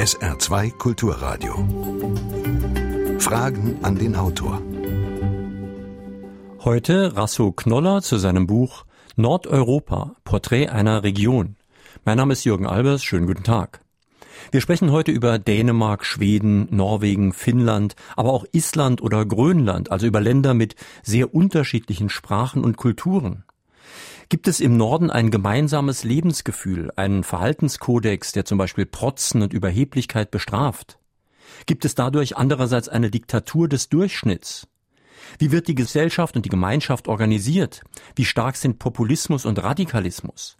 SR2 Kulturradio. Fragen an den Autor. Heute Rasso Knoller zu seinem Buch Nordeuropa, Porträt einer Region. Mein Name ist Jürgen Albers, schönen guten Tag. Wir sprechen heute über Dänemark, Schweden, Norwegen, Finnland, aber auch Island oder Grönland, also über Länder mit sehr unterschiedlichen Sprachen und Kulturen. Gibt es im Norden ein gemeinsames Lebensgefühl, einen Verhaltenskodex, der zum Beispiel Protzen und Überheblichkeit bestraft? Gibt es dadurch andererseits eine Diktatur des Durchschnitts? Wie wird die Gesellschaft und die Gemeinschaft organisiert? Wie stark sind Populismus und Radikalismus?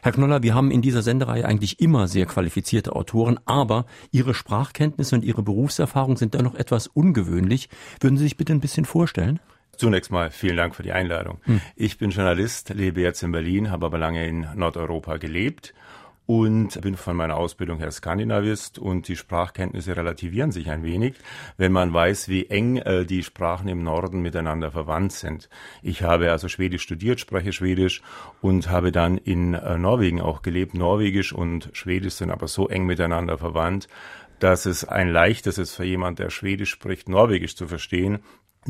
Herr Knoller, wir haben in dieser Sendereihe eigentlich immer sehr qualifizierte Autoren, aber Ihre Sprachkenntnisse und Ihre Berufserfahrung sind da noch etwas ungewöhnlich. Würden Sie sich bitte ein bisschen vorstellen? Zunächst mal vielen Dank für die Einladung. Hm. Ich bin Journalist, lebe jetzt in Berlin, habe aber lange in Nordeuropa gelebt und bin von meiner Ausbildung her Skandinavist und die Sprachkenntnisse relativieren sich ein wenig, wenn man weiß, wie eng äh, die Sprachen im Norden miteinander verwandt sind. Ich habe also Schwedisch studiert, spreche Schwedisch und habe dann in äh, Norwegen auch gelebt. Norwegisch und Schwedisch sind aber so eng miteinander verwandt, dass es ein leichtes ist für jemand, der Schwedisch spricht, Norwegisch zu verstehen,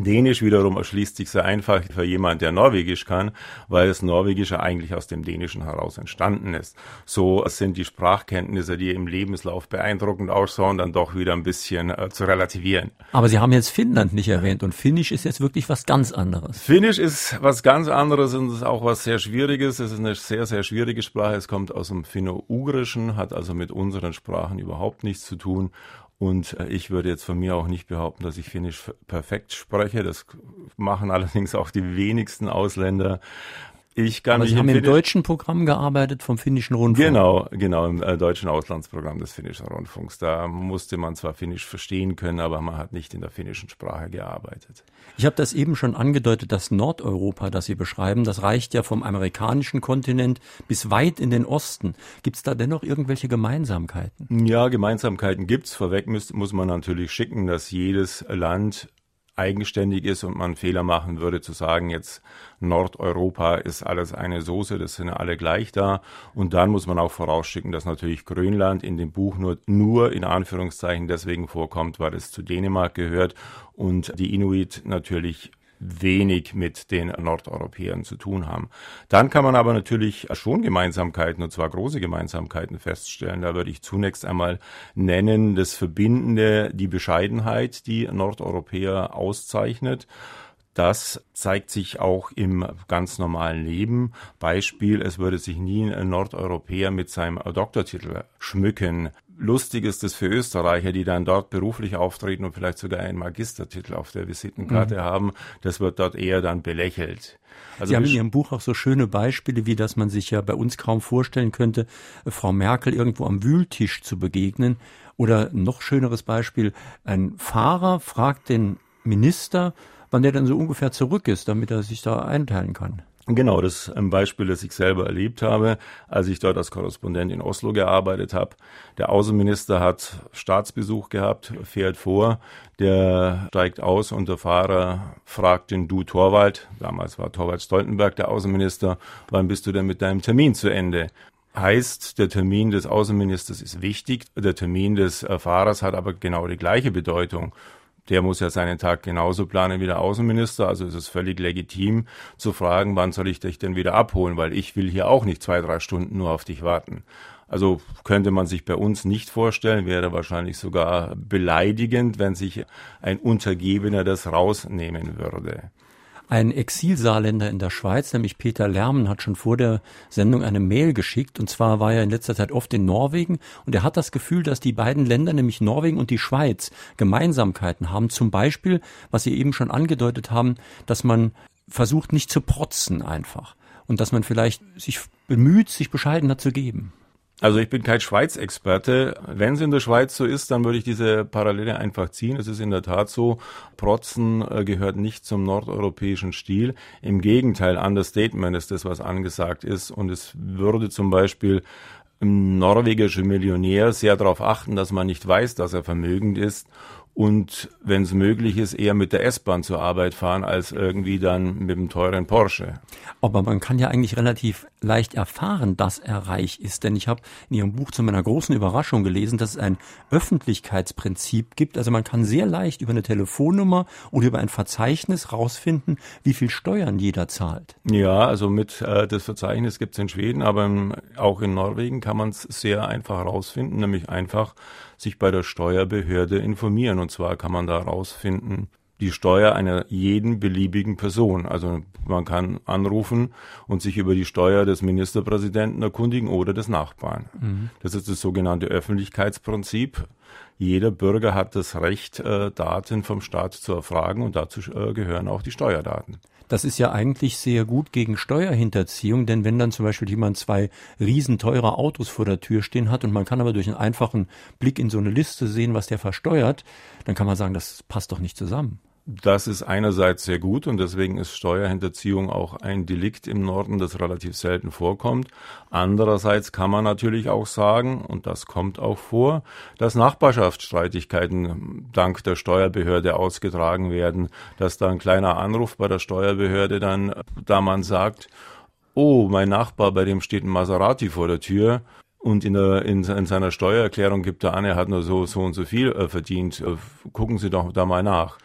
Dänisch wiederum erschließt sich sehr einfach für jemand, der Norwegisch kann, weil das Norwegische eigentlich aus dem Dänischen heraus entstanden ist. So sind die Sprachkenntnisse, die im Lebenslauf beeindruckend ausschauen, dann doch wieder ein bisschen äh, zu relativieren. Aber Sie haben jetzt Finnland nicht erwähnt und Finnisch ist jetzt wirklich was ganz anderes. Finnisch ist was ganz anderes und ist auch was sehr Schwieriges. Es ist eine sehr, sehr schwierige Sprache. Es kommt aus dem Finno-Ugrischen, hat also mit unseren Sprachen überhaupt nichts zu tun und äh, ich würde jetzt von mir auch nicht behaupten, dass ich Finnisch perfekt spreche. Das machen allerdings auch die wenigsten Ausländer. Ich kann Aber Sie haben im deutschen Programm gearbeitet vom finnischen Rundfunk. Genau, genau, im äh, deutschen Auslandsprogramm des finnischen Rundfunks. Da musste man zwar Finnisch verstehen können, aber man hat nicht in der finnischen Sprache gearbeitet. Ich habe das eben schon angedeutet, das Nordeuropa, das Sie beschreiben, das reicht ja vom amerikanischen Kontinent bis weit in den Osten. Gibt es da dennoch irgendwelche Gemeinsamkeiten? Ja, Gemeinsamkeiten gibt's. Vorweg muss, muss man natürlich schicken, dass jedes Land eigenständig ist und man Fehler machen würde zu sagen, jetzt Nordeuropa ist alles eine Soße, das sind alle gleich da. Und dann muss man auch vorausschicken, dass natürlich Grönland in dem Buch nur, nur in Anführungszeichen deswegen vorkommt, weil es zu Dänemark gehört und die Inuit natürlich wenig mit den Nordeuropäern zu tun haben. Dann kann man aber natürlich schon Gemeinsamkeiten, und zwar große Gemeinsamkeiten feststellen. Da würde ich zunächst einmal nennen das Verbindende, die Bescheidenheit, die Nordeuropäer auszeichnet. Das zeigt sich auch im ganz normalen Leben. Beispiel, es würde sich nie ein Nordeuropäer mit seinem Doktortitel schmücken. Lustig ist es für Österreicher, die dann dort beruflich auftreten und vielleicht sogar einen Magistertitel auf der Visitenkarte mhm. haben. Das wird dort eher dann belächelt. Also Sie haben in Ihrem Buch auch so schöne Beispiele, wie dass man sich ja bei uns kaum vorstellen könnte, Frau Merkel irgendwo am Wühltisch zu begegnen. Oder noch schöneres Beispiel, ein Fahrer fragt den Minister, wann der dann so ungefähr zurück ist, damit er sich da einteilen kann. Genau, das ein Beispiel, das ich selber erlebt habe, als ich dort als Korrespondent in Oslo gearbeitet habe. Der Außenminister hat Staatsbesuch gehabt, fährt vor, der steigt aus und der Fahrer fragt den Du Torwald, damals war Torwald Stoltenberg der Außenminister, wann bist du denn mit deinem Termin zu Ende? Heißt, der Termin des Außenministers ist wichtig, der Termin des Fahrers hat aber genau die gleiche Bedeutung der muss ja seinen Tag genauso planen wie der Außenminister. Also ist es völlig legitim zu fragen, wann soll ich dich denn wieder abholen, weil ich will hier auch nicht zwei, drei Stunden nur auf dich warten. Also könnte man sich bei uns nicht vorstellen, wäre wahrscheinlich sogar beleidigend, wenn sich ein Untergebener das rausnehmen würde. Ein Exilsaarländer in der Schweiz, nämlich Peter Lermen, hat schon vor der Sendung eine Mail geschickt. Und zwar war er in letzter Zeit oft in Norwegen. Und er hat das Gefühl, dass die beiden Länder, nämlich Norwegen und die Schweiz, Gemeinsamkeiten haben. Zum Beispiel, was Sie eben schon angedeutet haben, dass man versucht, nicht zu protzen einfach. Und dass man vielleicht sich bemüht, sich bescheidener zu geben. Also ich bin kein Schweiz-Experte. Wenn es in der Schweiz so ist, dann würde ich diese Parallele einfach ziehen. Es ist in der Tat so, Protzen äh, gehört nicht zum nordeuropäischen Stil. Im Gegenteil, Understatement ist das, was angesagt ist. Und es würde zum Beispiel ein norwegischer Millionär sehr darauf achten, dass man nicht weiß, dass er vermögend ist und wenn es möglich ist, eher mit der S-Bahn zur Arbeit fahren, als irgendwie dann mit dem teuren Porsche. Aber man kann ja eigentlich relativ leicht erfahren, dass er reich ist, denn ich habe in Ihrem Buch zu meiner großen Überraschung gelesen, dass es ein Öffentlichkeitsprinzip gibt. Also man kann sehr leicht über eine Telefonnummer oder über ein Verzeichnis rausfinden, wie viel Steuern jeder zahlt. Ja, also mit äh, das Verzeichnis gibt es in Schweden, aber auch in Norwegen kann man es sehr einfach rausfinden, nämlich einfach sich bei der Steuerbehörde informieren. Und zwar kann man da rausfinden, die Steuer einer jeden beliebigen Person. Also man kann anrufen und sich über die Steuer des Ministerpräsidenten erkundigen oder des Nachbarn. Mhm. Das ist das sogenannte Öffentlichkeitsprinzip. Jeder Bürger hat das Recht, äh, Daten vom Staat zu erfragen und dazu äh, gehören auch die Steuerdaten. Das ist ja eigentlich sehr gut gegen Steuerhinterziehung, denn wenn dann zum Beispiel jemand zwei riesenteure Autos vor der Tür stehen hat und man kann aber durch einen einfachen Blick in so eine Liste sehen, was der versteuert, dann kann man sagen, das passt doch nicht zusammen. Das ist einerseits sehr gut und deswegen ist Steuerhinterziehung auch ein Delikt im Norden, das relativ selten vorkommt. Andererseits kann man natürlich auch sagen, und das kommt auch vor, dass Nachbarschaftsstreitigkeiten dank der Steuerbehörde ausgetragen werden, dass da ein kleiner Anruf bei der Steuerbehörde dann, da man sagt, oh, mein Nachbar, bei dem steht ein Maserati vor der Tür, und in, der, in, in, seiner Steuererklärung gibt er an, er hat nur so, so und so viel äh, verdient. Äh, gucken Sie doch da mal nach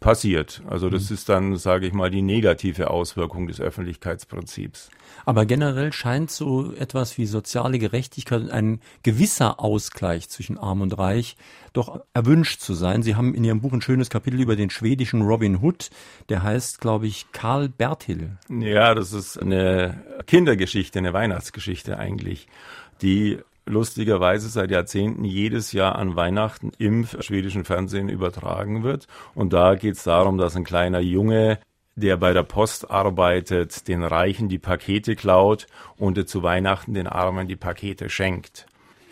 passiert. Also das mhm. ist dann, sage ich mal, die negative Auswirkung des Öffentlichkeitsprinzips. Aber generell scheint so etwas wie soziale Gerechtigkeit, ein gewisser Ausgleich zwischen Arm und Reich doch erwünscht zu sein. Sie haben in Ihrem Buch ein schönes Kapitel über den schwedischen Robin Hood, der heißt, glaube ich, Karl Bertil. Ja, das ist eine Kindergeschichte, eine Weihnachtsgeschichte eigentlich, die lustigerweise seit Jahrzehnten jedes Jahr an Weihnachten im schwedischen Fernsehen übertragen wird. Und da geht es darum, dass ein kleiner Junge der bei der Post arbeitet, den Reichen die Pakete klaut und zu Weihnachten den Armen die Pakete schenkt.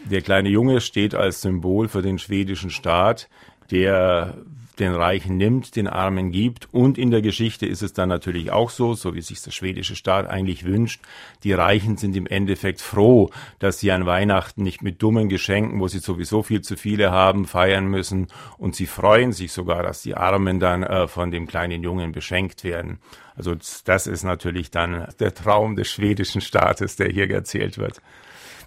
Der kleine Junge steht als Symbol für den schwedischen Staat, der den Reichen nimmt, den Armen gibt. Und in der Geschichte ist es dann natürlich auch so, so wie sich der schwedische Staat eigentlich wünscht. Die Reichen sind im Endeffekt froh, dass sie an Weihnachten nicht mit dummen Geschenken, wo sie sowieso viel zu viele haben, feiern müssen. Und sie freuen sich sogar, dass die Armen dann äh, von dem kleinen Jungen beschenkt werden. Also das ist natürlich dann der Traum des schwedischen Staates, der hier erzählt wird.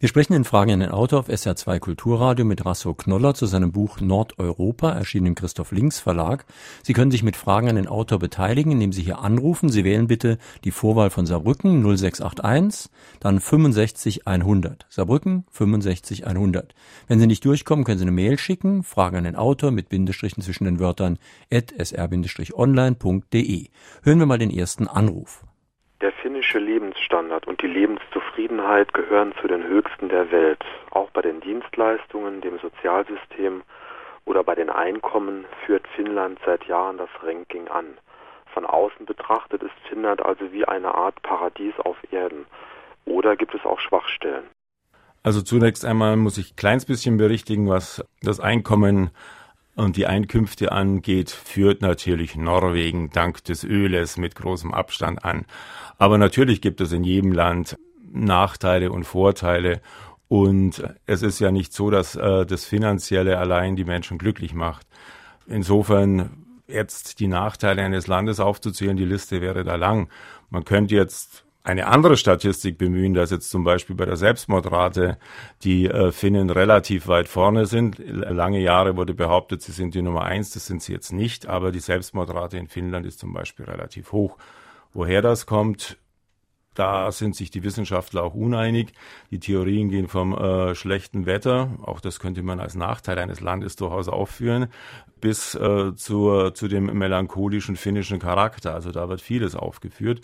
Wir sprechen in Fragen an den Autor auf SR2 Kulturradio mit Rasso Knoller zu seinem Buch Nordeuropa, erschienen im Christoph Links Verlag. Sie können sich mit Fragen an den Autor beteiligen, indem Sie hier anrufen. Sie wählen bitte die Vorwahl von Saarbrücken 0681, dann 65 100. Saarbrücken 65 100. Wenn Sie nicht durchkommen, können Sie eine Mail schicken, Fragen an den Autor mit Bindestrichen zwischen den Wörtern at sr-online.de. Hören wir mal den ersten Anruf. Der finnische Lebensstandard und die Lebenszufriedenheit gehören zu den höchsten der Welt. Auch bei den Dienstleistungen, dem Sozialsystem oder bei den Einkommen führt Finnland seit Jahren das Ranking an. Von außen betrachtet ist Finnland also wie eine Art Paradies auf Erden. Oder gibt es auch Schwachstellen? Also zunächst einmal muss ich ein kleines bisschen berichtigen, was das Einkommen und die Einkünfte angeht, führt natürlich Norwegen dank des Öles mit großem Abstand an. Aber natürlich gibt es in jedem Land Nachteile und Vorteile. Und es ist ja nicht so, dass äh, das Finanzielle allein die Menschen glücklich macht. Insofern jetzt die Nachteile eines Landes aufzuzählen, die Liste wäre da lang. Man könnte jetzt eine andere Statistik bemühen, dass jetzt zum Beispiel bei der Selbstmordrate die äh, Finnen relativ weit vorne sind. Lange Jahre wurde behauptet, sie sind die Nummer eins, das sind sie jetzt nicht, aber die Selbstmordrate in Finnland ist zum Beispiel relativ hoch. Woher das kommt, da sind sich die Wissenschaftler auch uneinig. Die Theorien gehen vom äh, schlechten Wetter, auch das könnte man als Nachteil eines Landes durchaus aufführen, bis äh, zur, zu dem melancholischen finnischen Charakter. Also da wird vieles aufgeführt.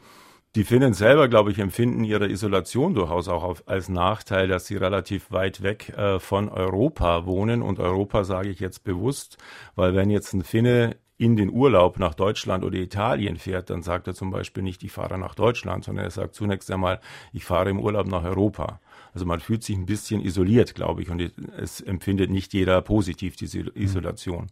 Die Finnen selber, glaube ich, empfinden ihre Isolation durchaus auch auf, als Nachteil, dass sie relativ weit weg äh, von Europa wohnen. Und Europa sage ich jetzt bewusst, weil wenn jetzt ein Finne in den Urlaub nach Deutschland oder Italien fährt, dann sagt er zum Beispiel nicht, ich fahre nach Deutschland, sondern er sagt zunächst einmal, ich fahre im Urlaub nach Europa. Also man fühlt sich ein bisschen isoliert, glaube ich, und es empfindet nicht jeder positiv diese Isolation.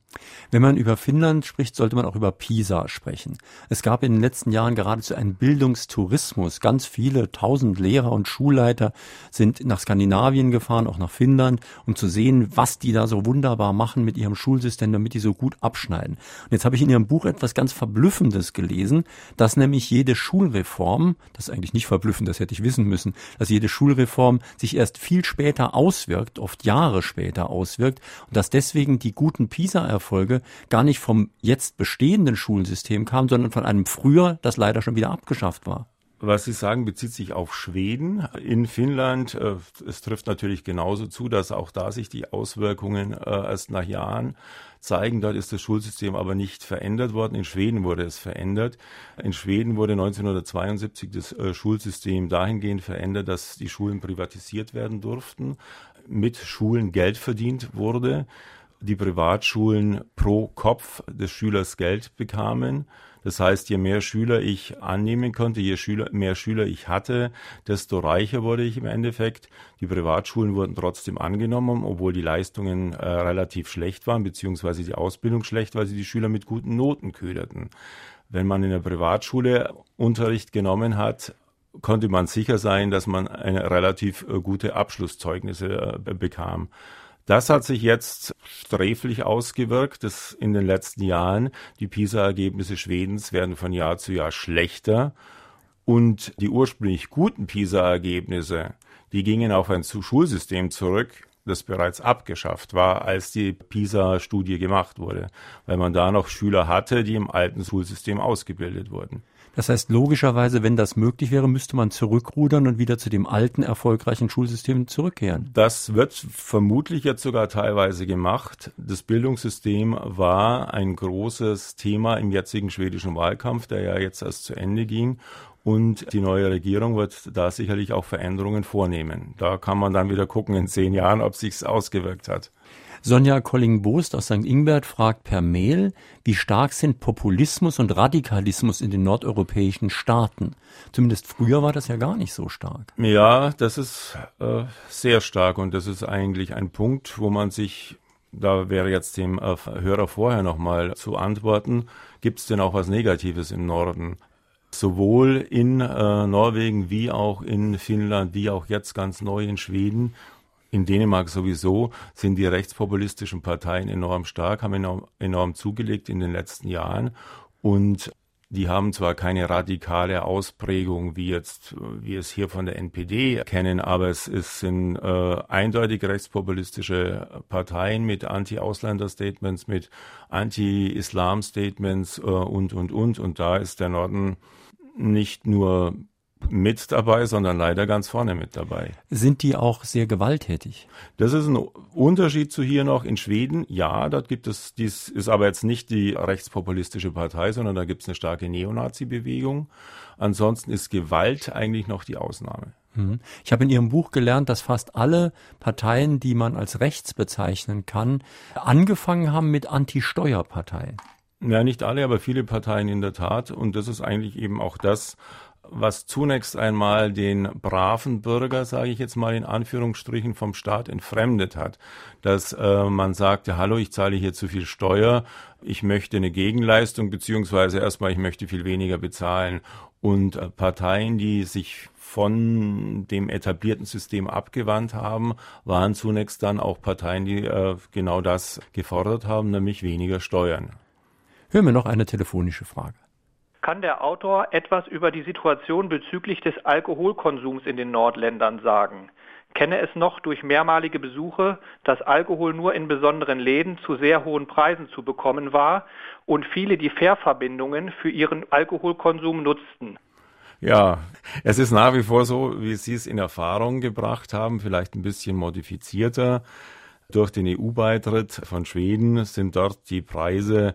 Wenn man über Finnland spricht, sollte man auch über Pisa sprechen. Es gab in den letzten Jahren geradezu einen Bildungstourismus. Ganz viele tausend Lehrer und Schulleiter sind nach Skandinavien gefahren, auch nach Finnland, um zu sehen, was die da so wunderbar machen mit ihrem Schulsystem, damit die so gut abschneiden. Und jetzt habe ich in Ihrem Buch etwas ganz Verblüffendes gelesen, dass nämlich jede Schulreform, das ist eigentlich nicht verblüffend, das hätte ich wissen müssen, dass jede Schulreform sich erst viel später auswirkt, oft Jahre später auswirkt und dass deswegen die guten PISA-Erfolge gar nicht vom jetzt bestehenden Schulsystem kamen, sondern von einem früher, das leider schon wieder abgeschafft war. Was Sie sagen, bezieht sich auf Schweden. In Finnland, äh, es trifft natürlich genauso zu, dass auch da sich die Auswirkungen äh, erst nach Jahren zeigen. Dort ist das Schulsystem aber nicht verändert worden. In Schweden wurde es verändert. In Schweden wurde 1972 das äh, Schulsystem dahingehend verändert, dass die Schulen privatisiert werden durften, mit Schulen Geld verdient wurde, die Privatschulen pro Kopf des Schülers Geld bekamen das heißt, je mehr Schüler ich annehmen konnte, je Schüler, mehr Schüler ich hatte, desto reicher wurde ich im Endeffekt. Die Privatschulen wurden trotzdem angenommen, obwohl die Leistungen äh, relativ schlecht waren, beziehungsweise die Ausbildung schlecht, weil sie die Schüler mit guten Noten köderten. Wenn man in der Privatschule Unterricht genommen hat, konnte man sicher sein, dass man eine relativ äh, gute Abschlusszeugnisse äh, bekam. Das hat sich jetzt sträflich ausgewirkt, dass in den letzten Jahren. Die PISA-Ergebnisse Schwedens werden von Jahr zu Jahr schlechter. Und die ursprünglich guten PISA-Ergebnisse, die gingen auf ein Schulsystem zurück, das bereits abgeschafft war, als die PISA-Studie gemacht wurde, weil man da noch Schüler hatte, die im alten Schulsystem ausgebildet wurden. Das heißt, logischerweise, wenn das möglich wäre, müsste man zurückrudern und wieder zu dem alten, erfolgreichen Schulsystem zurückkehren. Das wird vermutlich jetzt sogar teilweise gemacht. Das Bildungssystem war ein großes Thema im jetzigen schwedischen Wahlkampf, der ja jetzt erst zu Ende ging. Und die neue Regierung wird da sicherlich auch Veränderungen vornehmen. Da kann man dann wieder gucken in zehn Jahren, ob sich's ausgewirkt hat. Sonja Colling-Boost aus St. Ingbert fragt per Mail, wie stark sind Populismus und Radikalismus in den nordeuropäischen Staaten? Zumindest früher war das ja gar nicht so stark. Ja, das ist äh, sehr stark und das ist eigentlich ein Punkt, wo man sich da wäre jetzt dem äh, Hörer vorher nochmal zu antworten, gibt es denn auch was Negatives im Norden? Sowohl in äh, Norwegen wie auch in Finnland, wie auch jetzt ganz neu in Schweden in Dänemark sowieso sind die rechtspopulistischen Parteien enorm stark, haben enorm, enorm zugelegt in den letzten Jahren und die haben zwar keine radikale Ausprägung, wie jetzt wir es hier von der NPD kennen, aber es, es sind äh, eindeutig rechtspopulistische Parteien mit Anti-Ausländer-Statements, mit Anti-Islam-Statements äh, und, und, und. Und da ist der Norden nicht nur mit dabei, sondern leider ganz vorne mit dabei. Sind die auch sehr gewalttätig? Das ist ein Unterschied zu hier noch in Schweden. Ja, dort gibt es, dies ist aber jetzt nicht die rechtspopulistische Partei, sondern da gibt es eine starke Neonazi-Bewegung. Ansonsten ist Gewalt eigentlich noch die Ausnahme. Mhm. Ich habe in Ihrem Buch gelernt, dass fast alle Parteien, die man als rechts bezeichnen kann, angefangen haben mit Anti-Steuerparteien. Ja, nicht alle, aber viele Parteien in der Tat. Und das ist eigentlich eben auch das, was zunächst einmal den braven Bürger, sage ich jetzt mal in Anführungsstrichen, vom Staat entfremdet hat. Dass äh, man sagte, hallo, ich zahle hier zu viel Steuer, ich möchte eine Gegenleistung, beziehungsweise erstmal, ich möchte viel weniger bezahlen. Und äh, Parteien, die sich von dem etablierten System abgewandt haben, waren zunächst dann auch Parteien, die äh, genau das gefordert haben, nämlich weniger Steuern. Hören wir noch eine telefonische Frage kann der Autor etwas über die Situation bezüglich des Alkoholkonsums in den Nordländern sagen. Kenne es noch durch mehrmalige Besuche, dass Alkohol nur in besonderen Läden zu sehr hohen Preisen zu bekommen war und viele die Fährverbindungen für ihren Alkoholkonsum nutzten. Ja, es ist nach wie vor so, wie Sie es in Erfahrung gebracht haben, vielleicht ein bisschen modifizierter. Durch den EU-Beitritt von Schweden sind dort die Preise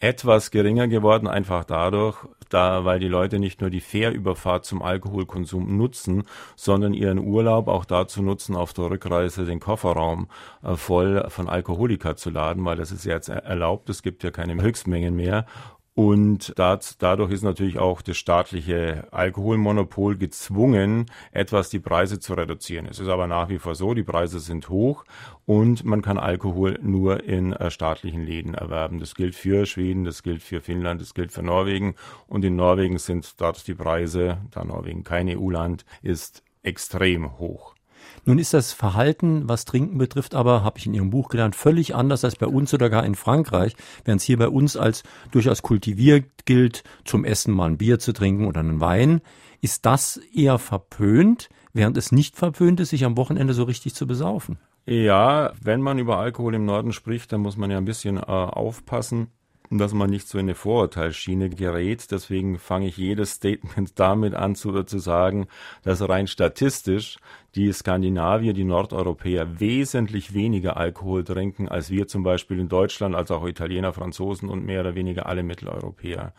etwas geringer geworden, einfach dadurch, da, weil die Leute nicht nur die Fährüberfahrt zum Alkoholkonsum nutzen, sondern ihren Urlaub auch dazu nutzen, auf der Rückreise den Kofferraum äh, voll von Alkoholika zu laden, weil das ist ja jetzt erlaubt, es gibt ja keine Höchstmengen mehr Und dadurch ist natürlich auch das staatliche Alkoholmonopol gezwungen, etwas die Preise zu reduzieren. Es ist aber nach wie vor so, die Preise sind hoch und man kann Alkohol nur in äh, staatlichen Läden erwerben. Das gilt für Schweden, das gilt für Finnland, das gilt für Norwegen. Und in Norwegen sind dort die Preise, da Norwegen kein EU-Land ist, extrem hoch. Nun ist das Verhalten, was Trinken betrifft, aber, habe ich in Ihrem Buch gelernt, völlig anders als bei uns oder gar in Frankreich, während es hier bei uns als durchaus kultiviert gilt, zum Essen mal ein Bier zu trinken oder einen Wein. Ist das eher verpönt, während es nicht verpönt ist, sich am Wochenende so richtig zu besaufen? Ja, wenn man über Alkohol im Norden spricht, dann muss man ja ein bisschen äh, aufpassen dass man nicht so in eine Vorurteilsschiene gerät. Deswegen fange ich jedes Statement damit an zu, zu sagen, dass rein statistisch die Skandinavier, die Nordeuropäer wesentlich weniger Alkohol trinken als wir zum Beispiel in Deutschland, als auch Italiener, Franzosen und mehr oder weniger alle Mitteleuropäer.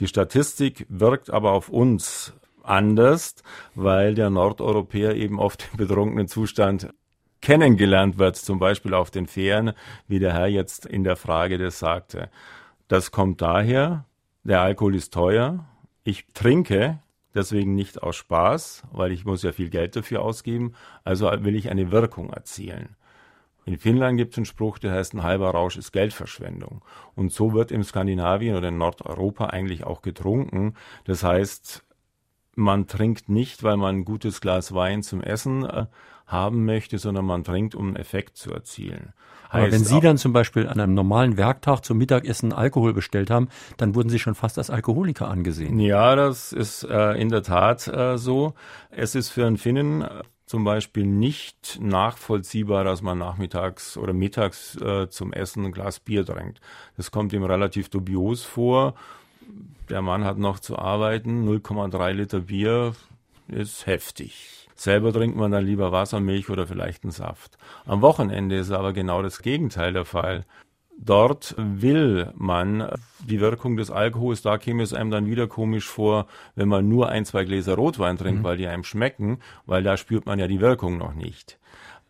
Die Statistik wirkt aber auf uns anders, weil der Nordeuropäer eben oft im betrunkenen Zustand kennengelernt wird, zum Beispiel auf den Fähren, wie der Herr jetzt in der Frage das sagte. Das kommt daher, der Alkohol ist teuer. Ich trinke deswegen nicht aus Spaß, weil ich muss ja viel Geld dafür ausgeben. Also will ich eine Wirkung erzielen. In Finnland gibt es einen Spruch, der heißt, ein halber Rausch ist Geldverschwendung. Und so wird im Skandinavien oder in Nordeuropa eigentlich auch getrunken. Das heißt, man trinkt nicht, weil man ein gutes Glas Wein zum Essen äh, haben möchte, sondern man trinkt, um einen Effekt zu erzielen. Aber wenn Sie dann zum Beispiel an einem normalen Werktag zum Mittagessen Alkohol bestellt haben, dann wurden Sie schon fast als Alkoholiker angesehen. Ja, das ist äh, in der Tat äh, so. Es ist für einen Finnen äh, zum Beispiel nicht nachvollziehbar, dass man nachmittags oder mittags äh, zum Essen ein Glas Bier trinkt. Das kommt ihm relativ dubios vor. Der Mann hat noch zu arbeiten, 0,3 Liter Bier ist heftig. Selber trinkt man dann lieber Wasser, Milch oder vielleicht einen Saft. Am Wochenende ist aber genau das Gegenteil der Fall. Dort will man die Wirkung des Alkohols, da käme es einem dann wieder komisch vor, wenn man nur ein, zwei Gläser Rotwein trinkt, mhm. weil die einem schmecken, weil da spürt man ja die Wirkung noch nicht.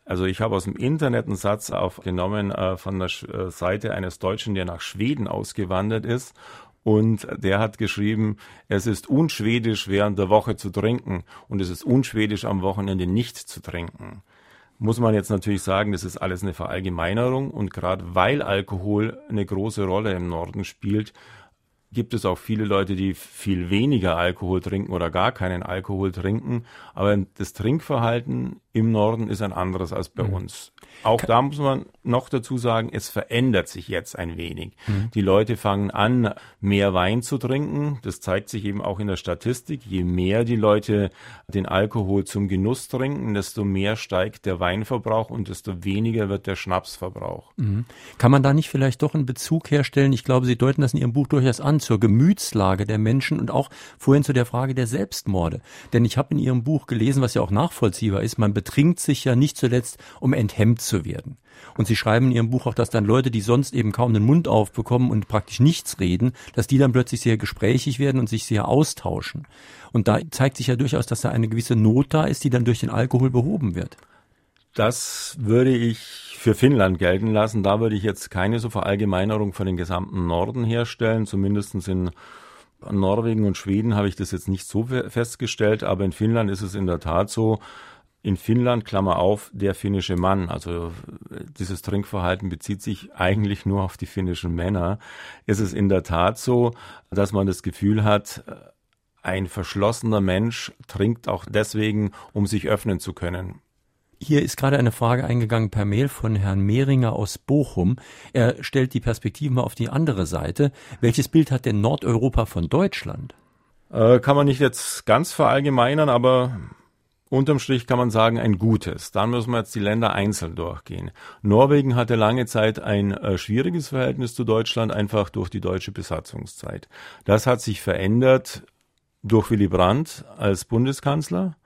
Also ich habe aus dem Internet einen Satz aufgenommen äh, von der äh, Seite eines Deutschen, der nach Schweden ausgewandert ist und der hat geschrieben, es ist unschwedisch während der Woche zu trinken und es ist unschwedisch am Wochenende nicht zu trinken. Muss man jetzt natürlich sagen, das ist alles eine Verallgemeinerung und gerade weil Alkohol eine große Rolle im Norden spielt, gibt es auch viele Leute, die viel weniger Alkohol trinken oder gar keinen Alkohol trinken. Aber das Trinkverhalten im Norden ist ein anderes als bei mhm. uns. Auch da muss man noch dazu sagen, es verändert sich jetzt ein wenig. Mhm. Die Leute fangen an, mehr Wein zu trinken. Das zeigt sich eben auch in der Statistik. Je mehr die Leute den Alkohol zum Genuss trinken, desto mehr steigt der Weinverbrauch und desto weniger wird der Schnapsverbrauch. Mhm. Kann man da nicht vielleicht doch einen Bezug herstellen? Ich glaube, Sie deuten das in Ihrem Buch durchaus an, zur Gemütslage der Menschen und auch vorhin zu der Frage der Selbstmorde. Denn ich habe in Ihrem Buch gelesen, was ja auch nachvollziehbar ist, man betrinkt sich ja nicht zuletzt, um enthemmt zu werden. Und Sie schreiben in Ihrem Buch auch, dass dann Leute, die sonst eben kaum den Mund aufbekommen und praktisch nichts reden, dass die dann plötzlich sehr gesprächig werden und sich sehr austauschen. Und da zeigt sich ja durchaus, dass da eine gewisse Not da ist, die dann durch den Alkohol behoben wird. Das würde ich für Finnland gelten lassen. Da würde ich jetzt keine so Verallgemeinerung von den gesamten Norden herstellen. Zumindest in Norwegen und Schweden habe ich das jetzt nicht so festgestellt, aber in Finnland ist es in der Tat so, in Finnland, Klammer auf, der finnische Mann, also dieses Trinkverhalten bezieht sich eigentlich nur auf die finnischen Männer, ist es in der Tat so, dass man das Gefühl hat, ein verschlossener Mensch trinkt auch deswegen, um sich öffnen zu können. Hier ist gerade eine Frage eingegangen per Mail von Herrn Mehringer aus Bochum. Er stellt die Perspektive mal auf die andere Seite. Welches Bild hat denn Nordeuropa von Deutschland? Äh, kann man nicht jetzt ganz verallgemeinern, aber Unterm Strich kann man sagen, ein gutes. Dann müssen wir jetzt die Länder einzeln durchgehen. Norwegen hatte lange Zeit ein äh, schwieriges Verhältnis zu Deutschland, einfach durch die deutsche Besatzungszeit. Das hat sich verändert durch Willy Brandt als Bundeskanzler.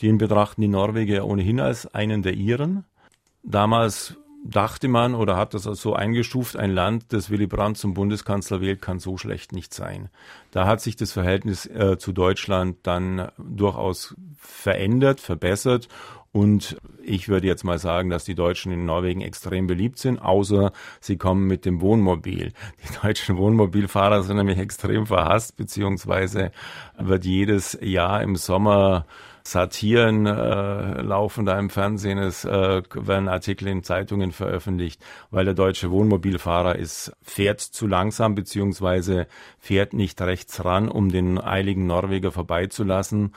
Den betrachten die Norweger ohnehin als einen der ihren. Damals dachte man oder hat das so eingestuft, ein Land, das Willy Brandt zum Bundeskanzler wählt, kann so schlecht nicht sein. Da hat sich das Verhältnis äh, zu Deutschland dann durchaus verändert, verbessert Und ich würde jetzt mal sagen, dass die Deutschen in Norwegen extrem beliebt sind, außer sie kommen mit dem Wohnmobil. Die deutschen Wohnmobilfahrer sind nämlich extrem verhasst, beziehungsweise wird jedes Jahr im Sommer Satiren äh, laufen da im Fernsehen, es äh, werden Artikel in Zeitungen veröffentlicht, weil der deutsche Wohnmobilfahrer ist, fährt zu langsam beziehungsweise fährt nicht rechts ran, um den eiligen Norweger vorbeizulassen.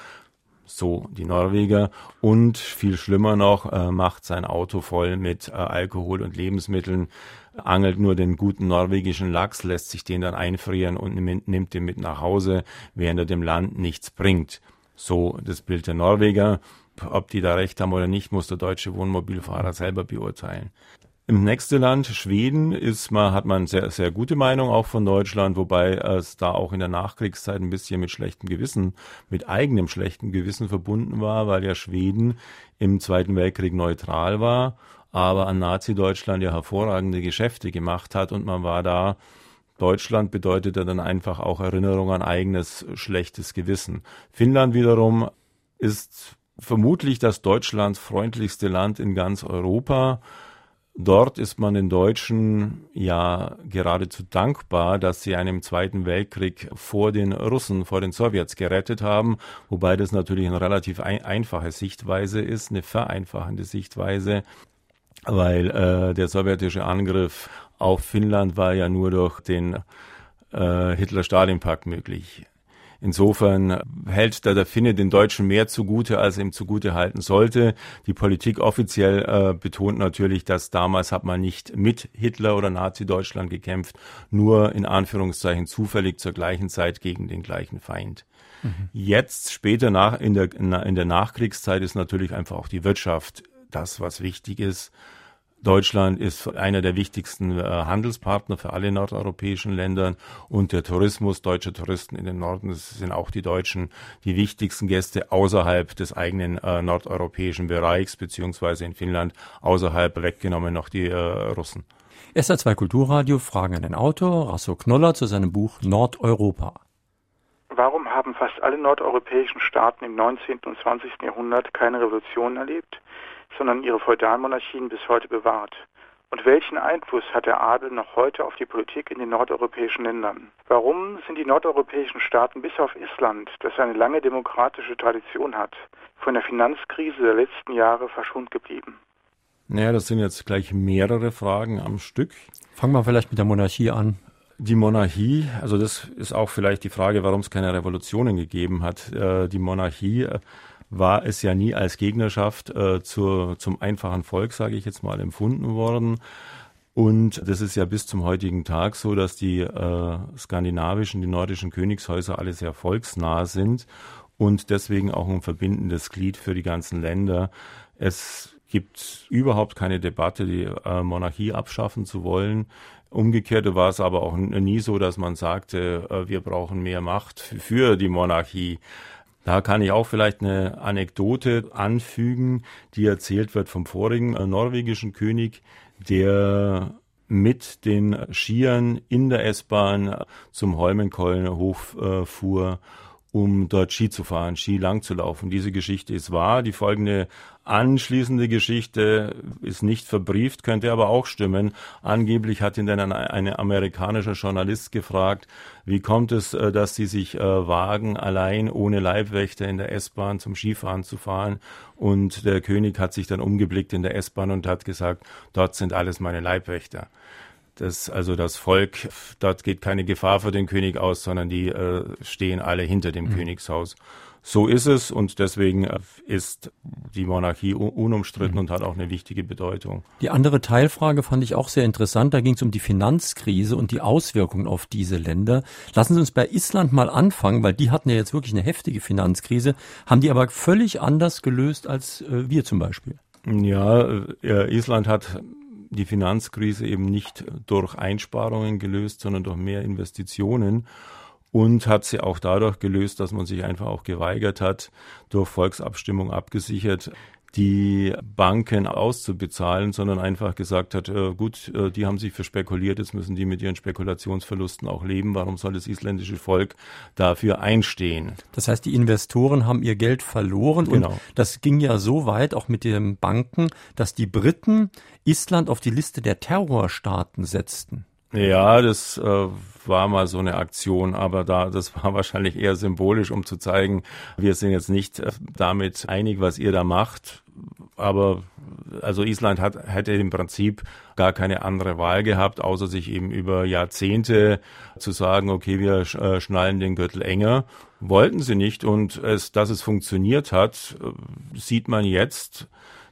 So die Norweger und viel schlimmer noch, äh, macht sein Auto voll mit äh, Alkohol und Lebensmitteln, angelt nur den guten norwegischen Lachs, lässt sich den dann einfrieren und nimmt, nimmt den mit nach Hause, während er dem Land nichts bringt. So das Bild der Norweger. Ob die da recht haben oder nicht, muss der deutsche Wohnmobilfahrer selber beurteilen. Im nächsten Land, Schweden, ist man, hat man sehr, sehr gute Meinung auch von Deutschland, wobei es da auch in der Nachkriegszeit ein bisschen mit schlechtem Gewissen, mit eigenem schlechtem Gewissen verbunden war, weil ja Schweden im Zweiten Weltkrieg neutral war, aber an Nazi-Deutschland ja hervorragende Geschäfte gemacht hat und man war da Deutschland bedeutet ja dann einfach auch Erinnerung an eigenes schlechtes Gewissen. Finnland wiederum ist vermutlich das Deutschlands freundlichste Land in ganz Europa. Dort ist man den Deutschen ja geradezu dankbar, dass sie einen Zweiten Weltkrieg vor den Russen, vor den Sowjets gerettet haben, wobei das natürlich eine relativ ein einfache Sichtweise ist, eine vereinfachende Sichtweise, weil äh, der sowjetische Angriff auf Finnland war ja nur durch den äh, Hitler-Stalin-Pakt möglich. Insofern hält da der Finne den Deutschen mehr zugute, als ihm zugute halten sollte. Die Politik offiziell äh, betont natürlich, dass damals hat man nicht mit Hitler oder Nazi-Deutschland gekämpft, nur in Anführungszeichen zufällig zur gleichen Zeit gegen den gleichen Feind. Mhm. Jetzt, später nach, in der, in der Nachkriegszeit ist natürlich einfach auch die Wirtschaft das, was wichtig ist. Deutschland ist einer der wichtigsten äh, Handelspartner für alle nordeuropäischen Länder und der Tourismus, deutsche Touristen in den Norden, das sind auch die Deutschen, die wichtigsten Gäste außerhalb des eigenen äh, nordeuropäischen Bereichs, beziehungsweise in Finnland außerhalb weggenommen noch die äh, Russen. SR2 Kulturradio fragen an den Autor Rasso Knoller zu seinem Buch Nordeuropa. Warum haben fast alle nordeuropäischen Staaten im 19. und 20. Jahrhundert keine Revolution erlebt? Sondern ihre Feudalmonarchien bis heute bewahrt? Und welchen Einfluss hat der Adel noch heute auf die Politik in den nordeuropäischen Ländern? Warum sind die nordeuropäischen Staaten bis auf Island, das eine lange demokratische Tradition hat, von der Finanzkrise der letzten Jahre verschont geblieben? Naja, das sind jetzt gleich mehrere Fragen am Stück. Fangen wir vielleicht mit der Monarchie an. Die Monarchie, also das ist auch vielleicht die Frage, warum es keine Revolutionen gegeben hat. Äh, die Monarchie äh, war es ja nie als Gegnerschaft äh, zur, zum einfachen Volk, sage ich jetzt mal, empfunden worden. Und das ist ja bis zum heutigen Tag so, dass die äh, skandinavischen, die nordischen Königshäuser alle sehr volksnah sind und deswegen auch ein verbindendes Glied für die ganzen Länder. Es gibt überhaupt keine Debatte, die äh, Monarchie abschaffen zu wollen. Umgekehrt war es aber auch nie so, dass man sagte, äh, wir brauchen mehr Macht für die Monarchie. Da kann ich auch vielleicht eine Anekdote anfügen, die erzählt wird vom vorigen äh, norwegischen König, der mit den Skiern in der S-Bahn zum Holmenkollenhof äh, fuhr um dort Ski zu fahren, Ski lang zu laufen. Diese Geschichte ist wahr. Die folgende anschließende Geschichte ist nicht verbrieft, könnte aber auch stimmen. Angeblich hat ihn dann ein, ein amerikanischer Journalist gefragt, wie kommt es, äh, dass sie sich äh, wagen, allein ohne Leibwächter in der S-Bahn zum Skifahren zu fahren? Und der König hat sich dann umgeblickt in der S-Bahn und hat gesagt, dort sind alles meine Leibwächter. Das, also das Volk, dort geht keine Gefahr für den König aus, sondern die äh, stehen alle hinter dem mhm. Königshaus. So ist es und deswegen äh, ist die Monarchie unumstritten mhm. und hat auch eine wichtige Bedeutung. Die andere Teilfrage fand ich auch sehr interessant. Da ging es um die Finanzkrise und die Auswirkungen auf diese Länder. Lassen Sie uns bei Island mal anfangen, weil die hatten ja jetzt wirklich eine heftige Finanzkrise, haben die aber völlig anders gelöst als äh, wir zum Beispiel. Ja, äh, Island hat die Finanzkrise eben nicht durch Einsparungen gelöst, sondern durch mehr Investitionen und hat sie auch dadurch gelöst, dass man sich einfach auch geweigert hat, durch Volksabstimmung abgesichert, die Banken auszubezahlen, sondern einfach gesagt hat, äh, gut, äh, die haben sich für spekuliert, jetzt müssen die mit ihren Spekulationsverlusten auch leben. Warum soll das isländische Volk dafür einstehen? Das heißt, die Investoren haben ihr Geld verloren genau. und das ging ja so weit auch mit den Banken, dass die Briten Island auf die Liste der Terrorstaaten setzten. Ja, das äh, war mal so eine Aktion, aber da das war wahrscheinlich eher symbolisch, um zu zeigen, wir sind jetzt nicht äh, damit einig, was ihr da macht. Aber also Island hat, hätte im Prinzip gar keine andere Wahl gehabt, außer sich eben über Jahrzehnte zu sagen, okay, wir äh, schnallen den Gürtel enger. Wollten sie nicht und es, dass es funktioniert hat, äh, sieht man jetzt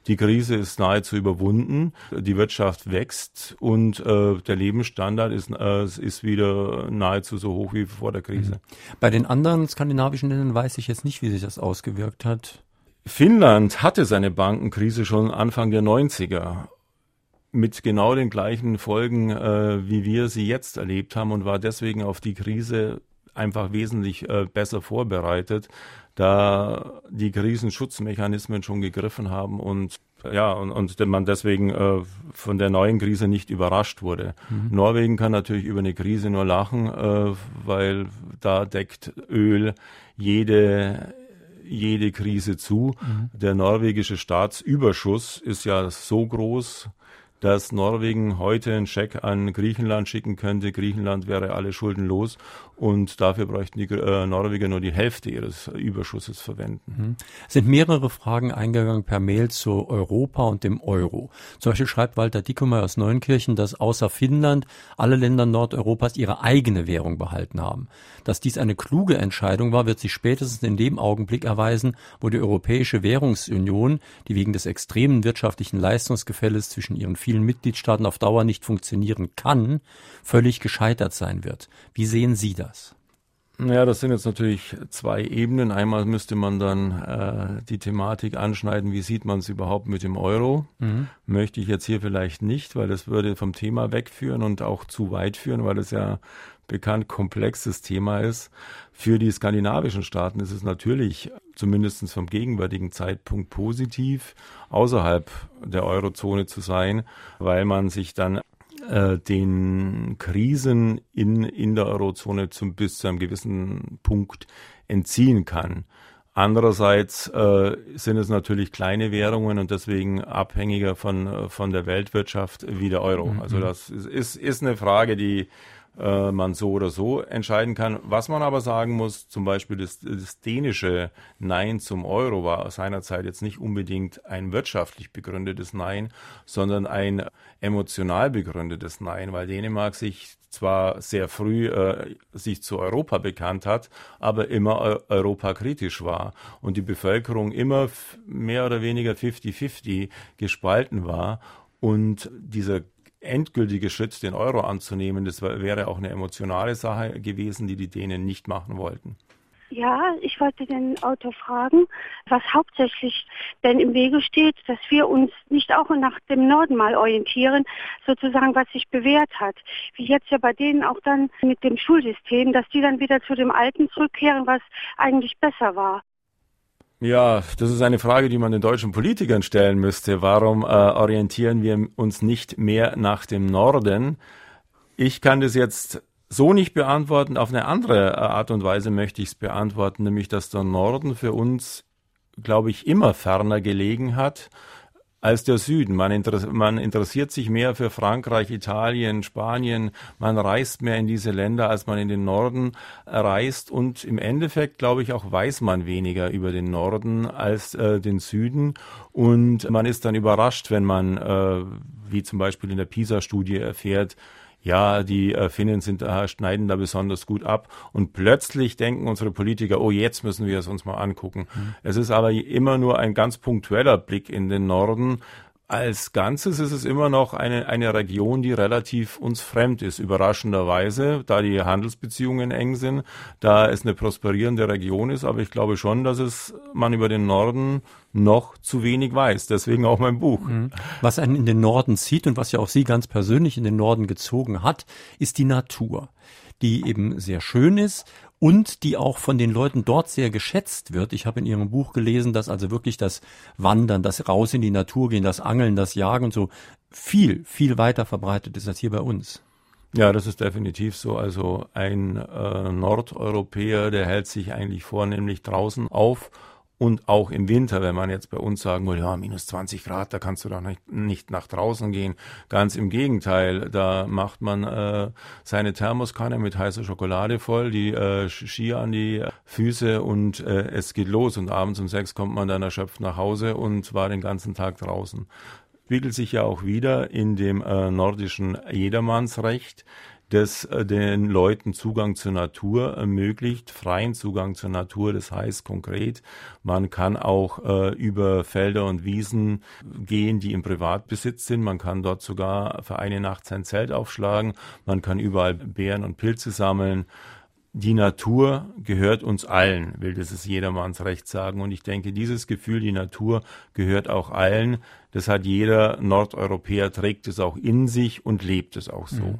die Krise ist nahezu überwunden, die Wirtschaft wächst und äh, der Lebensstandard ist, äh, ist wieder nahezu so hoch wie vor der Krise. Mhm. Bei den anderen skandinavischen Ländern weiß ich jetzt nicht, wie sich das ausgewirkt hat. Finnland hatte seine Bankenkrise schon Anfang der 90er mit genau den gleichen Folgen, äh, wie wir sie jetzt erlebt haben und war deswegen auf die Krise einfach wesentlich äh, besser vorbereitet da die Krisenschutzmechanismen schon gegriffen haben und ja, und, und man deswegen äh, von der neuen Krise nicht überrascht wurde. Mhm. Norwegen kann natürlich über eine Krise nur lachen, äh, weil da deckt Öl jede jede Krise zu. Mhm. Der norwegische Staatsüberschuss ist ja so groß, dass Norwegen heute einen Scheck an Griechenland schicken könnte. Griechenland wäre alle Schulden los und dafür bräuchten die äh, Norweger nur die Hälfte ihres Überschusses verwenden. Mhm. Es sind mehrere Fragen eingegangen per Mail zu Europa und dem Euro. Zum Beispiel schreibt Walter Dickemeyer aus Neunkirchen, dass außer Finnland alle Länder Nordeuropas ihre eigene Währung behalten haben. Dass dies eine kluge Entscheidung war, wird sich spätestens in dem Augenblick erweisen, wo die Europäische Währungsunion, die wegen des extremen wirtschaftlichen Leistungsgefälles zwischen ihren vielen Mitgliedstaaten auf Dauer nicht funktionieren kann, völlig gescheitert sein wird. Wie sehen Sie das? Ja, das sind jetzt natürlich zwei Ebenen. Einmal müsste man dann äh, die Thematik anschneiden, wie sieht man es überhaupt mit dem Euro? Mhm. Möchte ich jetzt hier vielleicht nicht, weil das würde vom Thema wegführen und auch zu weit führen, weil es ja bekannt komplexes Thema ist. Für die skandinavischen Staaten ist es natürlich zumindest vom gegenwärtigen Zeitpunkt positiv, außerhalb der Eurozone zu sein, weil man sich dann äh, den Krisen in, in der Eurozone zum, bis zu einem gewissen Punkt entziehen kann. Andererseits äh, sind es natürlich kleine Währungen und deswegen abhängiger von, von der Weltwirtschaft wie der Euro. Mhm. Also das ist, ist eine Frage, die äh, man so oder so entscheiden kann. Was man aber sagen muss, zum Beispiel das, das dänische Nein zum Euro war seinerzeit jetzt nicht unbedingt ein wirtschaftlich begründetes Nein, sondern ein emotional begründetes Nein, weil Dänemark sich zwar sehr früh äh, sich zu Europa bekannt hat, aber immer europakritisch war und die Bevölkerung immer mehr oder weniger 50-50 gespalten war und dieser endgültige Schritt, den Euro anzunehmen, das wäre auch eine emotionale Sache gewesen, die die Dänen nicht machen wollten. Ja, ich wollte den Autor fragen, was hauptsächlich denn im Wege steht, dass wir uns nicht auch nach dem Norden mal orientieren, sozusagen, was sich bewährt hat. Wie jetzt ja bei denen auch dann mit dem Schulsystem, dass die dann wieder zu dem Alten zurückkehren, was eigentlich besser war. Ja, das ist eine Frage, die man den deutschen Politikern stellen müsste. Warum äh, orientieren wir uns nicht mehr nach dem Norden? Ich kann das jetzt so nicht beantworten. Auf eine andere äh, Art und Weise möchte ich es beantworten, nämlich dass der Norden für uns, glaube ich, immer ferner gelegen hat als der Süden. Man, interess man, interessiert sich mehr für Frankreich, Italien, Spanien. Man reist mehr in diese Länder, als man in den Norden reist. Und im Endeffekt, glaube ich, auch weiß man weniger über den Norden als äh, den Süden. Und man ist dann überrascht, wenn man, äh, wie zum Beispiel in der PISA-Studie erfährt, ja, die äh, Finnen sind, äh, schneiden da besonders gut ab. Und plötzlich denken unsere Politiker, oh, jetzt müssen wir es uns mal angucken. Mhm. Es ist aber immer nur ein ganz punktueller Blick in den Norden. Als Ganzes ist es immer noch eine, eine Region, die relativ uns fremd ist, überraschenderweise, da die Handelsbeziehungen eng sind, da es eine prosperierende Region ist. Aber ich glaube schon, dass es man über den Norden noch zu wenig weiß. Deswegen auch mein Buch. Mhm. Was einen in den Norden zieht und was ja auch Sie ganz persönlich in den Norden gezogen hat, ist die Natur, die eben sehr schön ist und die auch von den Leuten dort sehr geschätzt wird. Ich habe in Ihrem Buch gelesen, dass also wirklich das Wandern, das raus in die Natur gehen, das Angeln, das Jagen und so viel, viel weiter verbreitet ist als hier bei uns. Ja, das ist definitiv so. Also ein äh, Nordeuropäer, der hält sich eigentlich vornehmlich draußen auf und auch im Winter, wenn man jetzt bei uns sagen will, ja, minus 20 Grad, da kannst du doch nicht, nicht nach draußen gehen. Ganz im Gegenteil, da macht man äh, seine Thermoskanne mit heißer Schokolade voll, die äh, Skier an die Füße und äh, es geht los. Und abends um sechs kommt man dann erschöpft nach Hause und war den ganzen Tag draußen. Spiegelt sich ja auch wieder in dem äh, nordischen Jedermannsrecht das äh, den Leuten Zugang zur Natur ermöglicht, freien Zugang zur Natur. Das heißt konkret, man kann auch äh, über Felder und Wiesen gehen, die im Privatbesitz sind. Man kann dort sogar für eine Nacht sein Zelt aufschlagen. Man kann überall Beeren und Pilze sammeln. Die Natur gehört uns allen, will das es jedermanns Recht sagen. Und ich denke, dieses Gefühl, die Natur gehört auch allen, das hat jeder Nordeuropäer, trägt es auch in sich und lebt es auch so. Mhm.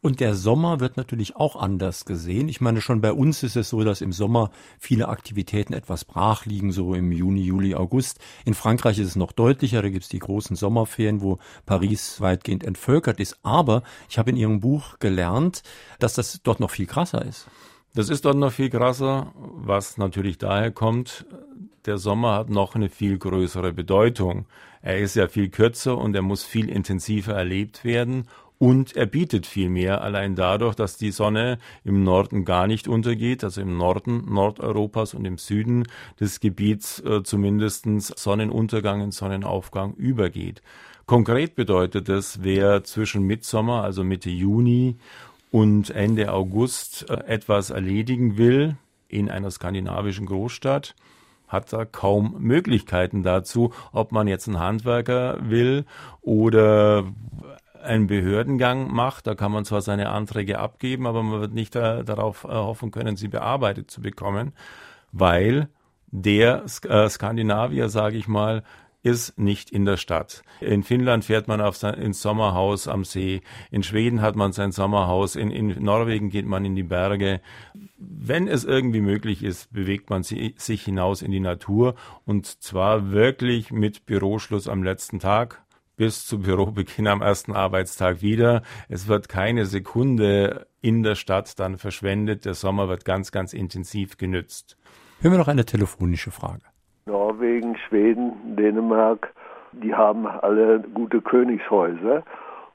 Und der Sommer wird natürlich auch anders gesehen. Ich meine, schon bei uns ist es so, dass im Sommer viele Aktivitäten etwas brach liegen, so im Juni, Juli, August. In Frankreich ist es noch deutlicher, da gibt's die großen Sommerferien, wo Paris weitgehend entvölkert ist. Aber ich habe in Ihrem Buch gelernt, dass das dort noch viel krasser ist. Das ist dort noch viel krasser, was natürlich daher kommt, der Sommer hat noch eine viel größere Bedeutung. Er ist ja viel kürzer und er muss viel intensiver erlebt werden und er bietet viel mehr, allein dadurch, dass die Sonne im Norden gar nicht untergeht, also im Norden Nordeuropas und im Süden des Gebiets äh, zumindest Sonnenuntergang und Sonnenaufgang übergeht. Konkret bedeutet es, wer zwischen Mitsommer, also Mitte Juni und Ende August äh, etwas erledigen will in einer skandinavischen Großstadt, hat da kaum Möglichkeiten dazu, ob man jetzt einen Handwerker will oder einen Behördengang macht. Da kann man zwar seine Anträge abgeben, aber man wird nicht äh, darauf äh, hoffen können, sie bearbeitet zu bekommen, weil der äh, Skandinavier, sage ich mal, ist nicht in der Stadt. In Finnland fährt man auf sein, ins Sommerhaus am See. In Schweden hat man sein Sommerhaus. In, in Norwegen geht man in die Berge. Wenn es irgendwie möglich ist, bewegt man sich hinaus in die Natur und zwar wirklich mit Büroschluss am letzten Tag bis zu Bürobeginn am ersten Arbeitstag wieder. Es wird keine Sekunde in der Stadt dann verschwendet. Der Sommer wird ganz, ganz intensiv genützt. Hören wir noch eine telefonische Frage. Norwegen, Schweden, Dänemark, die haben alle gute Königshäuser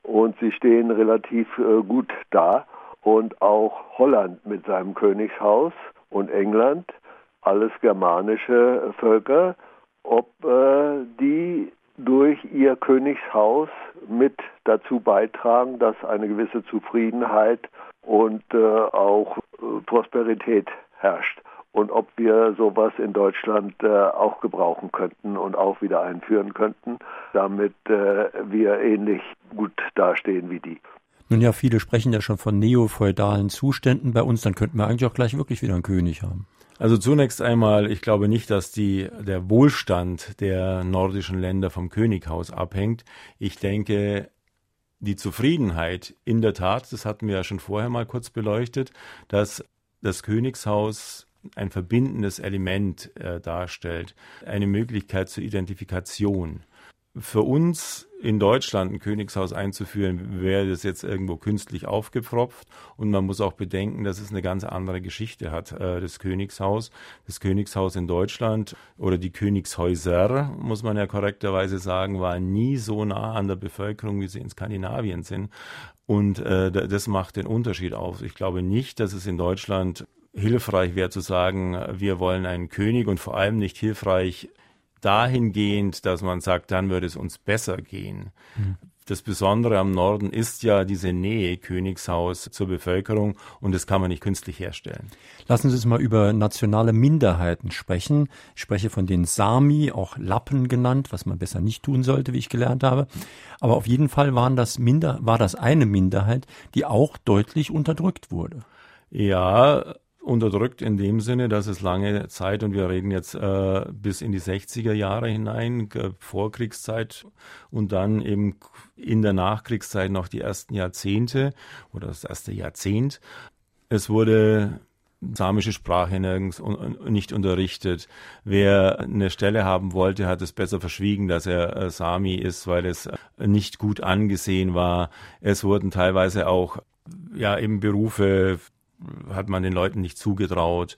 und sie stehen relativ äh, gut da. Und auch Holland mit seinem Königshaus und England, alles germanische Völker, ob äh, die durch ihr Königshaus mit dazu beitragen, dass eine gewisse Zufriedenheit und äh, auch äh, Prosperität herrscht. Und ob wir sowas in Deutschland äh, auch gebrauchen könnten und auch wieder einführen könnten, damit äh, wir ähnlich gut dastehen wie die. Nun ja, viele sprechen ja schon von neofeudalen Zuständen bei uns, dann könnten wir eigentlich auch gleich wirklich wieder einen König haben. Also zunächst einmal, ich glaube nicht, dass die, der Wohlstand der nordischen Länder vom Könighaus abhängt. Ich denke, die Zufriedenheit in der Tat, das hatten wir ja schon vorher mal kurz beleuchtet, dass das Königshaus ein verbindendes Element äh, darstellt, eine Möglichkeit zur Identifikation. Für uns in Deutschland ein Königshaus einzuführen, wäre das jetzt irgendwo künstlich aufgepfropft. Und man muss auch bedenken, dass es eine ganz andere Geschichte hat, äh, das Königshaus. Das Königshaus in Deutschland oder die Königshäuser, muss man ja korrekterweise sagen, waren nie so nah an der Bevölkerung, wie sie in Skandinavien sind. Und äh, das macht den Unterschied auf. Ich glaube nicht, dass es in Deutschland hilfreich wäre zu sagen, wir wollen einen König und vor allem nicht hilfreich dahingehend, dass man sagt, dann würde es uns besser gehen. Mhm. Das Besondere am Norden ist ja diese Nähe Königshaus zur Bevölkerung und das kann man nicht künstlich herstellen. Lassen Sie uns mal über nationale Minderheiten sprechen. Ich spreche von den Sami, auch Lappen genannt, was man besser nicht tun sollte, wie ich gelernt habe. Aber auf jeden Fall waren das Minder, war das eine Minderheit, die auch deutlich unterdrückt wurde. Ja, unterdrückt in dem Sinne, dass es lange Zeit, und wir reden jetzt äh, bis in die 60er Jahre hinein, äh, Vorkriegszeit und dann eben in der Nachkriegszeit noch die ersten Jahrzehnte oder das erste Jahrzehnt. Es wurde samische Sprache nirgends nicht unterrichtet. Wer eine Stelle haben wollte, hat es besser verschwiegen, dass er äh, Sami ist, weil es nicht gut angesehen war. Es wurden teilweise auch ja eben Berufe hat man den Leuten nicht zugetraut.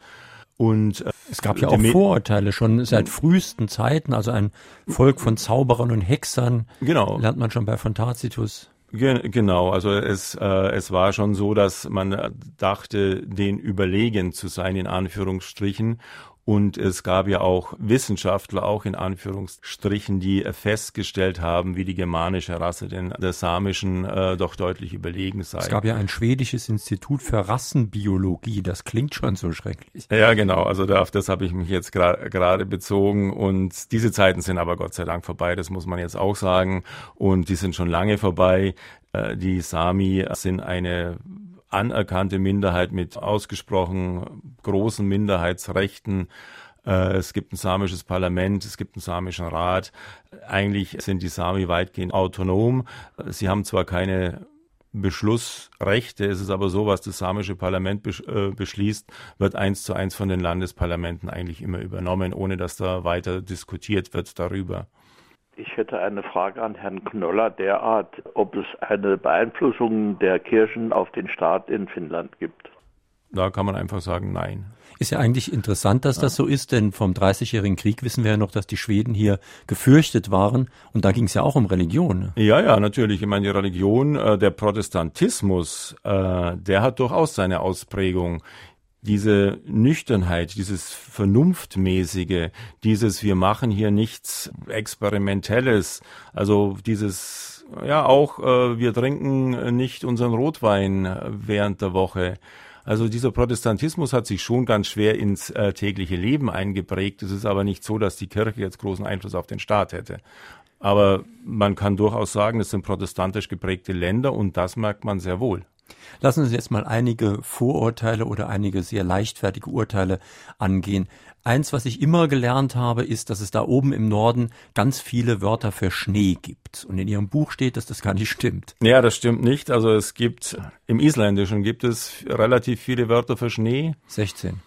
Und äh, es gab ja auch Vorurteile schon seit frühesten Zeiten, also ein Volk von Zauberern und Hexern. Genau. Lernt man schon bei Tacitus. Genau, also es, äh, es war schon so, dass man dachte, den überlegen zu sein, in Anführungsstrichen. Und es gab ja auch Wissenschaftler, auch in Anführungsstrichen, die festgestellt haben, wie die germanische Rasse den der samischen äh, doch deutlich überlegen sei. Es gab ja ein schwedisches Institut für Rassenbiologie, das klingt schon so schrecklich. Ja, genau, also auf das habe ich mich jetzt gerade gra bezogen. Und diese Zeiten sind aber Gott sei Dank vorbei, das muss man jetzt auch sagen. Und die sind schon lange vorbei. Äh, die Sami sind eine anerkannte Minderheit mit ausgesprochen großen Minderheitsrechten. Äh, es gibt ein samisches Parlament, es gibt einen samischen Rat. Eigentlich sind die Sami weitgehend autonom. Sie haben zwar keine Beschlussrechte. Es ist aber so, was das samische Parlament äh, beschließt, wird eins zu eins von den Landesparlamenten eigentlich immer übernommen, ohne dass da weiter diskutiert wird darüber. Ich hätte eine Frage an Herrn Knoller derart, ob es eine Beeinflussung der Kirchen auf den Staat in Finnland gibt. Da kann man einfach sagen, nein. Ist ja eigentlich interessant, dass ja. das so ist, denn vom Dreißigjährigen Krieg wissen wir ja noch, dass die Schweden hier gefürchtet waren und da ging es ja auch um Religion. Ja, ja, natürlich. Ich meine, die Religion, äh, der Protestantismus, äh, der hat durchaus seine Ausprägung diese Nüchternheit, dieses Vernunftmäßige, dieses wir machen hier nichts Experimentelles, also dieses, ja auch, äh, wir trinken nicht unseren Rotwein während der Woche. Also dieser Protestantismus hat sich schon ganz schwer ins äh, tägliche Leben eingeprägt. Es ist aber nicht so, dass die Kirche jetzt großen Einfluss auf den Staat hätte. Aber man kann durchaus sagen, es sind protestantisch geprägte Länder und das merkt man sehr wohl. Lassen Sie uns jetzt mal einige Vorurteile oder einige sehr leichtfertige Urteile angehen. Eins, was ich immer gelernt habe, ist, dass es da oben im Norden ganz viele Wörter für Schnee gibt. Und in Ihrem Buch steht, dass das gar nicht stimmt. Ja, das stimmt nicht. Also es gibt, im Isländischen gibt es relativ viele Wörter für Schnee. 16.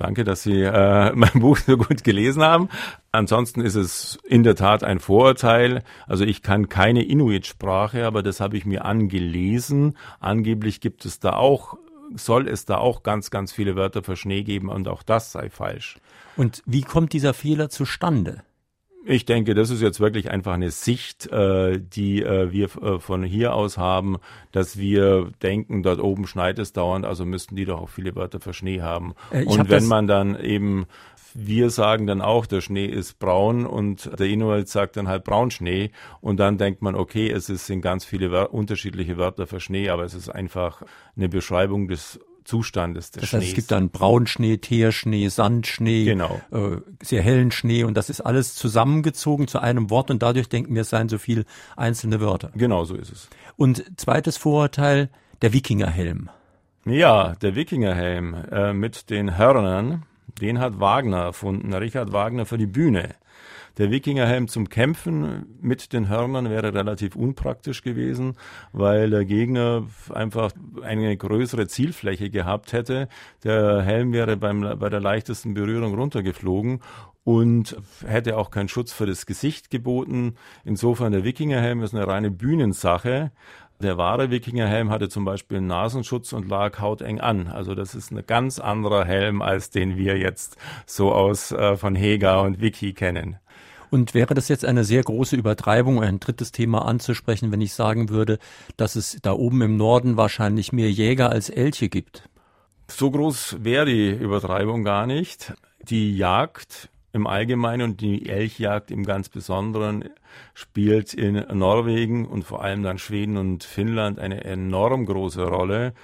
Danke, dass Sie äh, mein Buch so gut gelesen haben. Ansonsten ist es in der Tat ein Vorurteil. Also ich kann keine Inuit-Sprache, aber das habe ich mir angelesen. Angeblich gibt es da auch, soll es da auch ganz, ganz viele Wörter für Schnee geben und auch das sei falsch. Und wie kommt dieser Fehler zustande? Ich denke, das ist jetzt wirklich einfach eine Sicht, äh, die äh, wir äh, von hier aus haben, dass wir denken, dort oben schneit es dauernd, also müssten die doch auch viele Wörter für Schnee haben. Äh, und hab wenn man dann eben, wir sagen dann auch, der Schnee ist braun und der Inuit sagt dann halt Braunschnee und dann denkt man, okay, es sind ganz viele Wör unterschiedliche Wörter für Schnee, aber es ist einfach eine Beschreibung des Zustandes des das heißt, Schnees. Es gibt dann Braunschnee, Teerschnee, Sandschnee, genau. äh, sehr hellen Schnee und das ist alles zusammengezogen zu einem Wort und dadurch denken wir, es seien so viel einzelne Wörter. Genau so ist es. Und zweites Vorurteil, der Wikingerhelm. Ja, der Wikingerhelm äh, mit den Hörnern, den hat Wagner erfunden, Richard Wagner für die Bühne. Der Wikingerhelm zum Kämpfen mit den Hörnern wäre relativ unpraktisch gewesen, weil der Gegner einfach eine größere Zielfläche gehabt hätte. Der Helm wäre beim, bei der leichtesten Berührung runtergeflogen und hätte auch keinen Schutz für das Gesicht geboten. Insofern der Wikingerhelm ist eine reine Bühnensache. Der wahre Wikingerhelm hatte zum Beispiel einen Nasenschutz und lag hauteng an. Also das ist ein ganz anderer Helm, als den wir jetzt so aus äh, von Heger und Wiki kennen. Und wäre das jetzt eine sehr große Übertreibung, ein drittes Thema anzusprechen, wenn ich sagen würde, dass es da oben im Norden wahrscheinlich mehr Jäger als Elche gibt? So groß wäre die Übertreibung gar nicht. Die Jagd im Allgemeinen und die Elchjagd im ganz Besonderen spielt in Norwegen und vor allem dann Schweden und Finnland eine enorm große Rolle.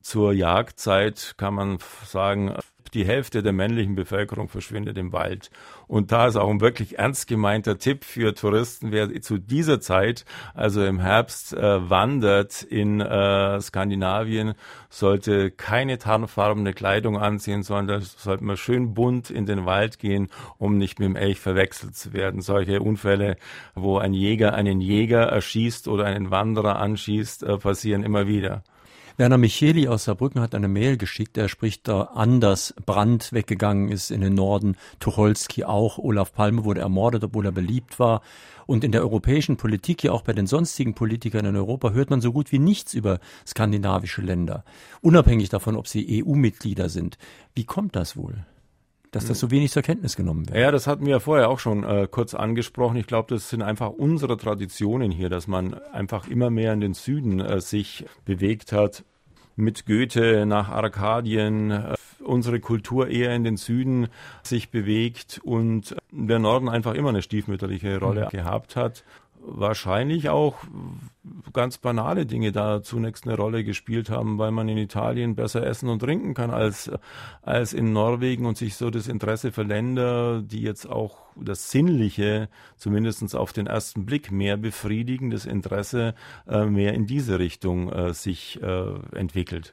Zur Jagdzeit kann man sagen, die Hälfte der männlichen Bevölkerung verschwindet im Wald. Und da ist auch ein wirklich ernst gemeinter Tipp für Touristen, wer zu dieser Zeit, also im Herbst, äh, wandert in äh, Skandinavien, sollte keine tarnfarbene Kleidung anziehen, sondern sollte man schön bunt in den Wald gehen, um nicht mit dem Elch verwechselt zu werden. Solche Unfälle, wo ein Jäger einen Jäger erschießt oder einen Wanderer anschießt, äh, passieren immer wieder. Werner Micheli aus Saarbrücken hat eine Mail geschickt. Er spricht da an, dass Brandt weggegangen ist in den Norden, Tucholsky auch, Olaf Palme wurde ermordet, obwohl er beliebt war. Und in der europäischen Politik, ja auch bei den sonstigen Politikern in Europa, hört man so gut wie nichts über skandinavische Länder, unabhängig davon, ob sie EU-Mitglieder sind. Wie kommt das wohl? Dass das so wenig zur Kenntnis genommen wird. Ja, das hatten wir ja vorher auch schon äh, kurz angesprochen. Ich glaube, das sind einfach unsere Traditionen hier, dass man einfach immer mehr in den Süden äh, sich bewegt hat. Mit Goethe nach Arkadien, äh, unsere Kultur eher in den Süden sich bewegt und der Norden einfach immer eine stiefmütterliche Rolle mhm. gehabt hat wahrscheinlich auch ganz banale Dinge da zunächst eine Rolle gespielt haben, weil man in Italien besser essen und trinken kann als, als in Norwegen und sich so das Interesse für Länder, die jetzt auch das Sinnliche, zumindestens auf den ersten Blick, mehr befriedigen, das Interesse äh, mehr in diese Richtung äh, sich äh, entwickelt.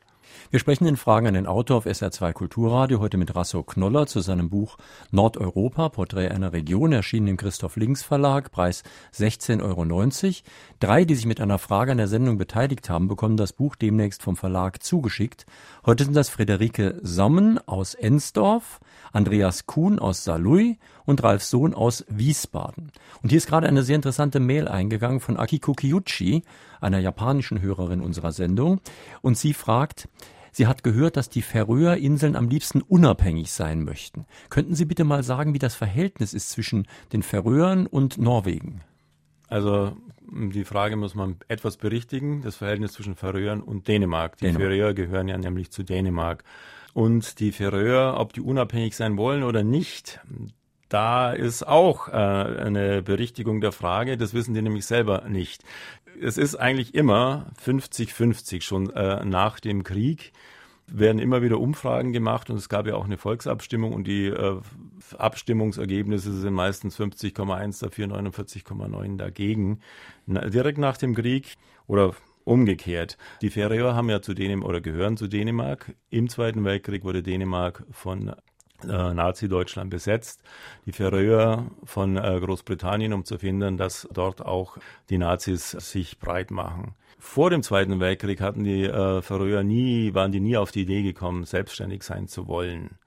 Wir sprechen in Fragen an den Autor auf SR2 Kulturradio heute mit Rasso Knoller zu seinem Buch Nordeuropa, Porträt einer Region, erschienen im Christoph Links Verlag, Preis 16,90 Euro. Drei, die sich mit einer Frage an der Sendung beteiligt haben, bekommen das Buch demnächst vom Verlag zugeschickt. Heute sind das Friederike Sommen aus Ensdorf, Andreas Kuhn aus Saarlouis und Ralf Sohn aus Wiesbaden. Und hier ist gerade eine sehr interessante Mail eingegangen von Akiko Kiyuchi, einer japanischen Hörerin unserer Sendung. Und sie fragt, sie hat gehört, dass die Färöerinseln am liebsten unabhängig sein möchten. Könnten Sie bitte mal sagen, wie das Verhältnis ist zwischen den Färöern und Norwegen? Also die Frage muss man etwas berichtigen, das Verhältnis zwischen Färöern und Dänemark. Die Dänemark. Färöer gehören ja nämlich zu Dänemark. Und die Färöer, ob die unabhängig sein wollen oder nicht, da ist auch äh, eine Berichtigung der Frage, das wissen die nämlich selber nicht. Es ist eigentlich immer 50-50 schon äh, nach dem Krieg werden immer wieder Umfragen gemacht und es gab ja auch eine Volksabstimmung und die äh, Abstimmungsergebnisse sind meistens 50,1 dafür, 49,9 dagegen. Na, direkt nach dem Krieg oder umgekehrt. Die Färöer haben ja zu Dänemark oder gehören zu Dänemark. Im Zweiten Weltkrieg wurde Dänemark von Nazi-Deutschland besetzt, die Färöer von äh, Großbritannien, um zu verhindern, dass dort auch die Nazis sich breit machen. Vor dem Zweiten Weltkrieg hatten die äh, Färöer nie, waren die nie auf die Idee gekommen, selbstständig sein zu wollen.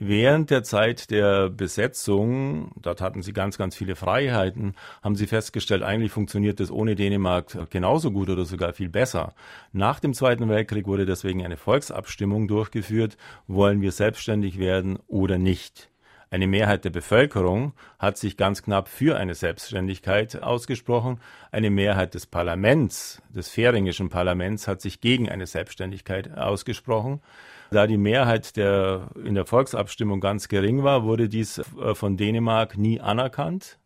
Während der Zeit der Besetzung, dort hatten sie ganz, ganz viele Freiheiten, haben sie festgestellt, eigentlich funktioniert das ohne Dänemark genauso gut oder sogar viel besser. Nach dem Zweiten Weltkrieg wurde deswegen eine Volksabstimmung durchgeführt, wollen wir selbstständig werden oder nicht. Eine Mehrheit der Bevölkerung hat sich ganz knapp für eine Selbstständigkeit ausgesprochen. Eine Mehrheit des Parlaments, des färingischen Parlaments, hat sich gegen eine Selbstständigkeit ausgesprochen. Da die Mehrheit der, in der Volksabstimmung ganz gering war, wurde dies äh, von Dänemark nie anerkannt.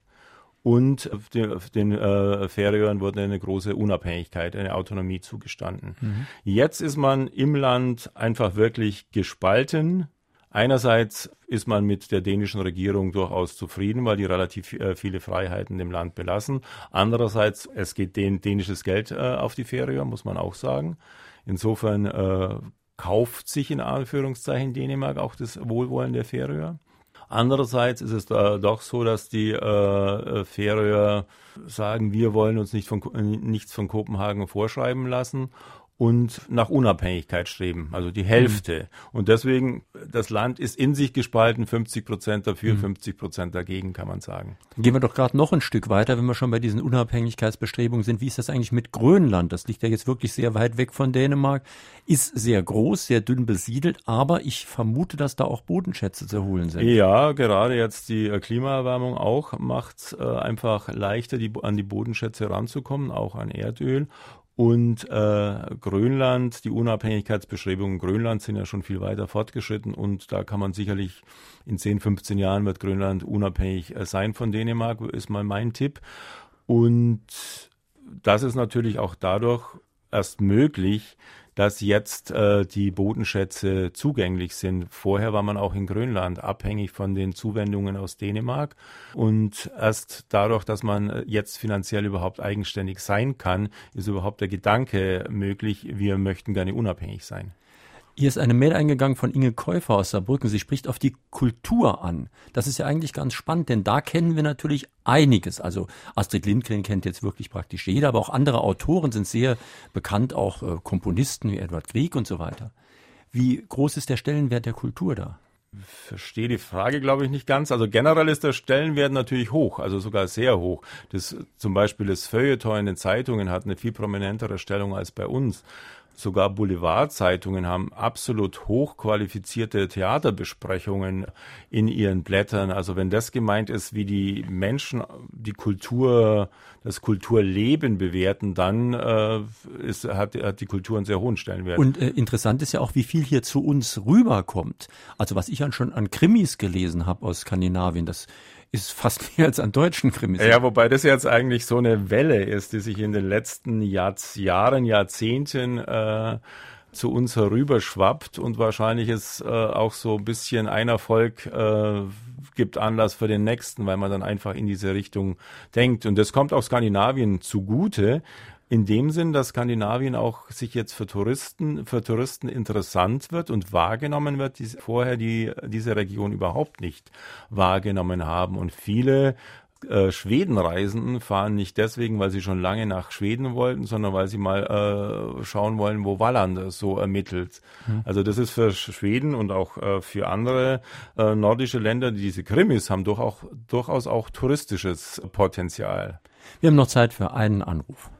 Und den, den äh, Färöern wurde eine große Unabhängigkeit, eine Autonomie zugestanden. Mhm. Jetzt ist man im Land einfach wirklich gespalten. Einerseits ist man mit der dänischen Regierung durchaus zufrieden, weil die relativ äh, viele Freiheiten dem Land belassen. Andererseits, es geht dänisches Geld äh, auf die Färöer, muss man auch sagen. Insofern äh, kauft sich in Anführungszeichen Dänemark auch das Wohlwollen der Färöer. Andererseits ist es äh, doch so, dass die äh, Färöer sagen, wir wollen uns nicht von, nichts von Kopenhagen vorschreiben lassen und nach Unabhängigkeit streben, also die Hälfte. Mhm. Und deswegen, das Land ist in sich gespalten, 50 Prozent dafür, mhm. 50 Prozent dagegen, kann man sagen. Gehen wir doch gerade noch ein Stück weiter, wenn wir schon bei diesen Unabhängigkeitsbestrebungen sind. Wie ist das eigentlich mit Grönland? Das liegt ja jetzt wirklich sehr weit weg von Dänemark, ist sehr groß, sehr dünn besiedelt, aber ich vermute, dass da auch Bodenschätze zu holen sind. Ja, gerade jetzt die äh, Klimaerwärmung auch macht äh, einfach leichter, die, an die Bodenschätze ranzukommen, auch an Erdöl. Und äh, Grönland, die Unabhängigkeitsbestrebungen Grönlands sind ja schon viel weiter fortgeschritten und da kann man sicherlich in 10, 15 Jahren wird Grönland unabhängig äh, sein von Dänemark, ist mal mein Tipp. Und das ist natürlich auch dadurch erst möglich, dass jetzt äh, die Bodenschätze zugänglich sind. Vorher war man auch in Grönland abhängig von den Zuwendungen aus Dänemark. Und erst dadurch, dass man jetzt finanziell überhaupt eigenständig sein kann, ist überhaupt der Gedanke möglich, wir möchten gerne unabhängig sein. Hier ist eine Mail eingegangen von Inge Käufer aus Saarbrücken. Sie spricht auf die Kultur an. Das ist ja eigentlich ganz spannend, denn da kennen wir natürlich einiges. Also Astrid Lindgren kennt jetzt wirklich praktisch jeder, aber auch andere Autoren sind sehr bekannt, auch äh, Komponisten wie Edward Grieg und so weiter. Wie groß ist der Stellenwert der Kultur da? verstehe die Frage, glaube ich, nicht ganz. Also generell ist der Stellenwert natürlich hoch, also sogar sehr hoch. Das, zum Beispiel das Feuilleton in den Zeitungen hat eine viel prominentere Stellung als bei uns. Sogar Boulevardzeitungen haben absolut hochqualifizierte Theaterbesprechungen in ihren Blättern. Also wenn das gemeint ist, wie die Menschen die Kultur, das Kulturleben bewerten, dann äh, ist, hat, hat die Kultur einen sehr hohen Stellenwert. Und äh, interessant ist ja auch, wie viel hier zu uns rüberkommt. Also was ich an schon an Krimis gelesen habe aus Skandinavien, das ist fast mehr als an deutschen Krimis. Ja, wobei das jetzt eigentlich so eine Welle ist, die sich in den letzten Jahr, Jahren, Jahrzehnten äh, zu uns herüberschwappt und wahrscheinlich ist äh, auch so ein bisschen ein Erfolg äh, gibt Anlass für den nächsten, weil man dann einfach in diese Richtung denkt. Und das kommt auch Skandinavien zugute, in dem Sinn, dass Skandinavien auch sich jetzt für Touristen, für Touristen interessant wird und wahrgenommen wird, die vorher die, diese Region überhaupt nicht wahrgenommen haben. Und viele äh, Schwedenreisenden fahren nicht deswegen, weil sie schon lange nach Schweden wollten, sondern weil sie mal äh, schauen wollen, wo Wallander so ermittelt. Mhm. Also das ist für Schweden und auch äh, für andere äh, nordische Länder, die diese Krimis haben, doch auch, durchaus auch touristisches Potenzial. Wir haben noch Zeit für einen Anruf.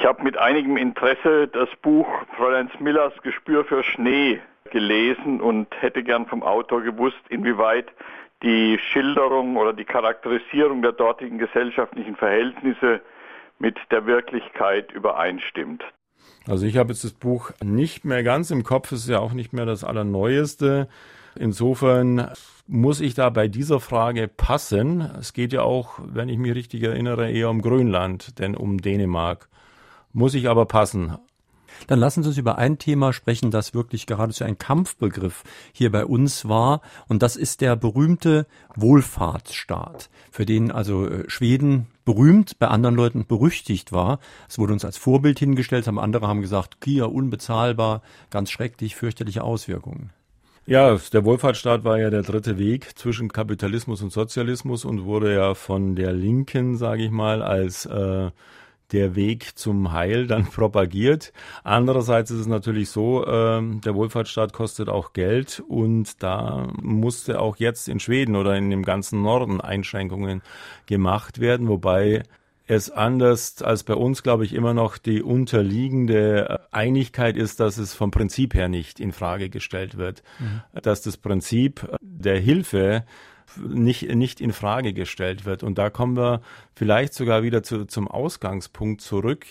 Ich habe mit einigem Interesse das Buch Fräulein Millers Gespür für Schnee gelesen und hätte gern vom Autor gewusst, inwieweit die Schilderung oder die Charakterisierung der dortigen gesellschaftlichen Verhältnisse mit der Wirklichkeit übereinstimmt. Also ich habe jetzt das Buch nicht mehr ganz im Kopf, es ist ja auch nicht mehr das Allerneueste. Insofern muss ich da bei dieser Frage passen. Es geht ja auch, wenn ich mich richtig erinnere, eher um Grönland, denn um Dänemark muss ich aber passen. Dann lassen Sie uns über ein Thema sprechen, das wirklich geradezu ein Kampfbegriff hier bei uns war. Und das ist der berühmte Wohlfahrtsstaat, für den also äh, Schweden berühmt, bei anderen Leuten berüchtigt war. Es wurde uns als Vorbild hingestellt, haben andere haben gesagt, Kia unbezahlbar, ganz schrecklich, fürchterliche Auswirkungen. Ja, der Wohlfahrtsstaat war ja der dritte Weg zwischen Kapitalismus und Sozialismus und wurde ja von der Linken, sage ich mal, als äh, der Weg zum Heil dann propagiert. Andererseits ist es natürlich so, äh, der Wohlfahrtsstaat kostet auch Geld und da musste auch jetzt in Schweden oder in dem ganzen Norden Einschränkungen gemacht werden, wobei es anders als bei uns, glaube ich, immer noch die unterliegende Einigkeit ist, dass es vom Prinzip her nicht in Frage gestellt wird, mhm. dass das Prinzip der Hilfe nicht, nicht in Frage gestellt wird. Und da kommen wir vielleicht sogar wieder zu, zum Ausgangspunkt zurück,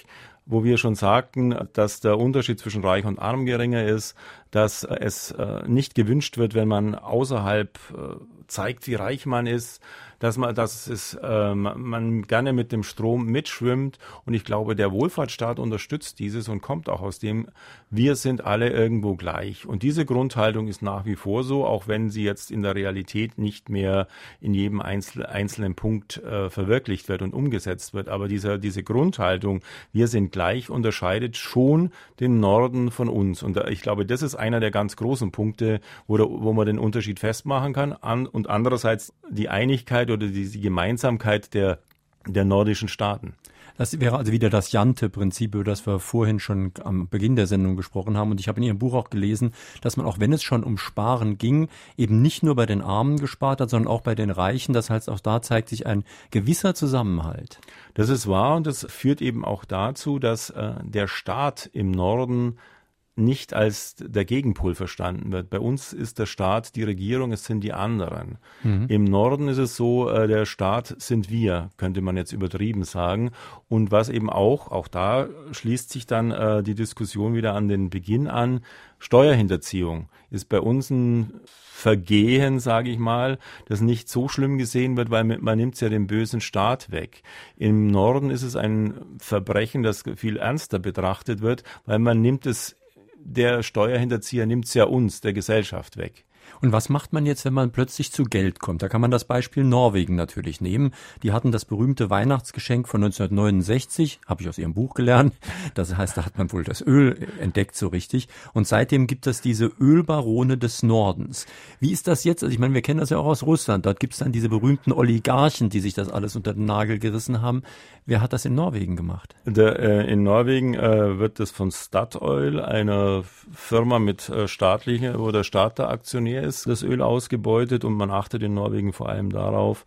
wo wir schon sagten, dass der Unterschied zwischen reich und arm geringer ist, dass es äh, nicht gewünscht wird, wenn man außerhalb äh, zeigt, wie reich man ist, dass man, dass es, äh, man gerne mit dem Strom mitschwimmt. Und ich glaube, der Wohlfahrtsstaat unterstützt dieses und kommt auch aus dem, wir sind alle irgendwo gleich. Und diese Grundhaltung ist nach wie vor so, auch wenn sie jetzt in der Realität nicht mehr in jedem einzel einzelnen Punkt äh, verwirklicht wird und umgesetzt wird. Aber dieser, diese Grundhaltung, wir sind gleich, unterscheidet schon den Norden von uns. Und ich glaube, das ist einer der ganz großen Punkte, wo, der, wo man den Unterschied festmachen kann. An, und andererseits die Einigkeit oder die Gemeinsamkeit der, der nordischen Staaten. Das wäre also wieder das Jante-Prinzip, über das wir vorhin schon am Beginn der Sendung gesprochen haben. Und ich habe in Ihrem Buch auch gelesen, dass man, auch wenn es schon um Sparen ging, eben nicht nur bei den Armen gespart hat, sondern auch bei den Reichen. Das heißt, auch da zeigt sich ein gewisser Zusammenhalt. Das ist wahr und das führt eben auch dazu, dass äh, der Staat im Norden nicht als der Gegenpol verstanden wird. Bei uns ist der Staat die Regierung, es sind die anderen. Mhm. Im Norden ist es so, äh, der Staat sind wir, könnte man jetzt übertrieben sagen. Und was eben auch, auch da schließt sich dann äh, die Diskussion wieder an den Beginn an, Steuerhinterziehung ist bei uns ein Vergehen, sage ich mal, das nicht so schlimm gesehen wird, weil man, man nimmt ja den bösen Staat weg. Im Norden ist es ein Verbrechen, das viel ernster betrachtet wird, weil man nimmt es der Steuerhinterzieher nimmt es ja uns, der Gesellschaft weg. Und was macht man jetzt, wenn man plötzlich zu Geld kommt? Da kann man das Beispiel Norwegen natürlich nehmen. Die hatten das berühmte Weihnachtsgeschenk von 1969, habe ich aus ihrem Buch gelernt. Das heißt, da hat man wohl das Öl entdeckt so richtig. Und seitdem gibt es diese Ölbarone des Nordens. Wie ist das jetzt? Also ich meine, wir kennen das ja auch aus Russland. Dort gibt es dann diese berühmten Oligarchen, die sich das alles unter den Nagel gerissen haben. Wer hat das in Norwegen gemacht? Der, äh, in Norwegen äh, wird das von Statoil, einer Firma mit äh, staatlicher, wo der Staat der Aktionär ist, das Öl ausgebeutet und man achtet in Norwegen vor allem darauf,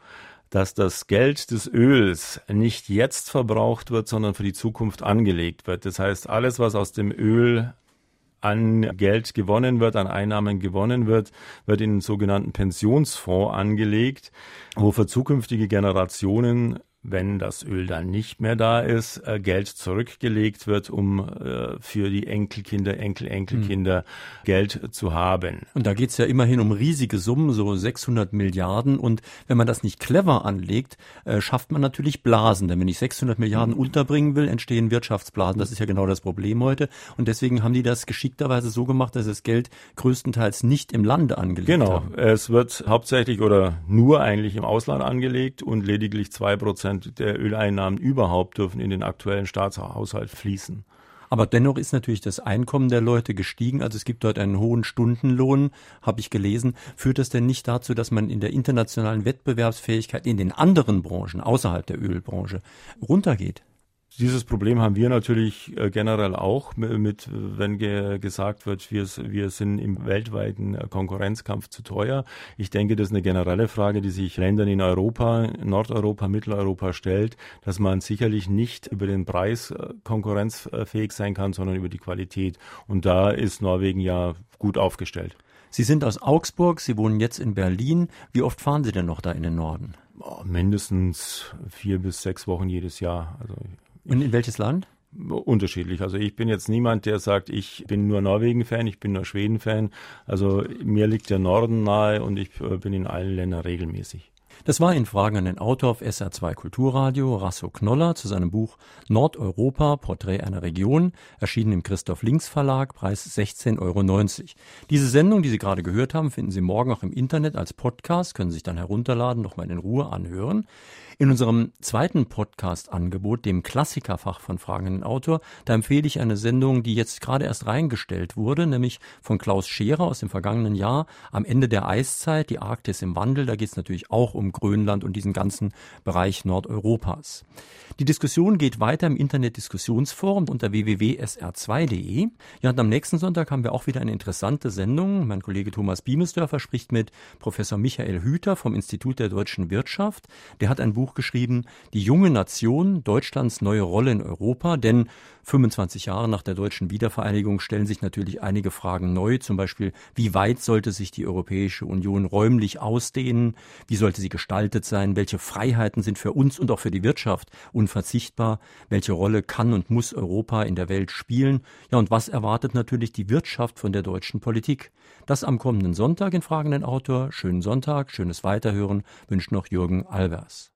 dass das Geld des Öls nicht jetzt verbraucht wird, sondern für die Zukunft angelegt wird. Das heißt, alles, was aus dem Öl an Geld gewonnen wird, an Einnahmen gewonnen wird, wird in den sogenannten Pensionsfonds angelegt, wo für zukünftige Generationen wenn das Öl dann nicht mehr da ist, äh, Geld zurückgelegt wird, um äh, für die Enkelkinder, Enkel, Enkelkinder mhm. Geld zu haben. Und da geht's ja immerhin um riesige Summen, so 600 Milliarden. Und wenn man das nicht clever anlegt, äh, schafft man natürlich Blasen. Denn wenn ich 600 Milliarden mhm. unterbringen will, entstehen Wirtschaftsblasen. Das ist ja genau das Problem heute. Und deswegen haben die das geschickterweise so gemacht, dass das Geld größtenteils nicht im Lande angelegt genau. haben. Genau. Es wird hauptsächlich oder nur eigentlich im Ausland angelegt und lediglich zwei Prozent Prozent der Öleinnahmen überhaupt dürfen in den aktuellen Staatshaushalt fließen. Aber dennoch ist natürlich das Einkommen der Leute gestiegen. Also es gibt dort einen hohen Stundenlohn, habe ich gelesen. Führt das denn nicht dazu, dass man in der internationalen Wettbewerbsfähigkeit in den anderen Branchen außerhalb der Ölbranche runtergeht? Dieses Problem haben wir natürlich äh, generell auch mit, wenn ge gesagt wird, wir, wir sind im weltweiten äh, Konkurrenzkampf zu teuer. Ich denke, das ist eine generelle Frage, die sich Ländern in Europa, Nordeuropa, Mitteleuropa stellt, dass man sicherlich nicht über den Preis äh, konkurrenzfähig sein kann, sondern über die Qualität. Und da ist Norwegen ja gut aufgestellt. Sie sind aus Augsburg, Sie wohnen jetzt in Berlin. Wie oft fahren Sie denn noch da in den Norden? Oh, mindestens vier bis sechs Wochen jedes Jahr. Also und in welches Land? Unterschiedlich. Also ich bin jetzt niemand, der sagt, ich bin nur Norwegen-Fan, ich bin nur Schweden-Fan. Also mir liegt der Norden nahe und ich äh, bin in allen Ländern regelmäßig. Das war in Fragen an den Autor auf SR2 Kulturradio, Rasso Knoller, zu seinem Buch Nordeuropa, Porträt einer Region, erschienen im Christoph Links Verlag, Preis 16,90 Euro. Diese Sendung, die Sie gerade gehört haben, finden Sie morgen auch im Internet als Podcast, können Sie sich dann herunterladen, nochmal in Ruhe anhören. In unserem zweiten Podcast-Angebot, dem Klassikerfach von Fragen an den Autor, da empfehle ich eine Sendung, die jetzt gerade erst reingestellt wurde, nämlich von Klaus Scherer aus dem vergangenen Jahr, am Ende der Eiszeit, die Arktis im Wandel. Da geht es natürlich auch um Grönland und diesen ganzen Bereich Nordeuropas. Die Diskussion geht weiter im Internet-Diskussionsforum unter www.sr2.de. Ja, und am nächsten Sonntag haben wir auch wieder eine interessante Sendung. Mein Kollege Thomas Biemesdörfer spricht mit Professor Michael Hüter vom Institut der deutschen Wirtschaft. Der hat ein Buch geschrieben, Die junge Nation, Deutschlands neue Rolle in Europa, denn 25 Jahre nach der deutschen Wiedervereinigung stellen sich natürlich einige Fragen neu, zum Beispiel, wie weit sollte sich die Europäische Union räumlich ausdehnen, wie sollte sie gestaltet sein, welche Freiheiten sind für uns und auch für die Wirtschaft unverzichtbar, welche Rolle kann und muss Europa in der Welt spielen, ja und was erwartet natürlich die Wirtschaft von der deutschen Politik. Das am kommenden Sonntag in Fragenden Autor. Schönen Sonntag, schönes Weiterhören wünscht noch Jürgen Albers.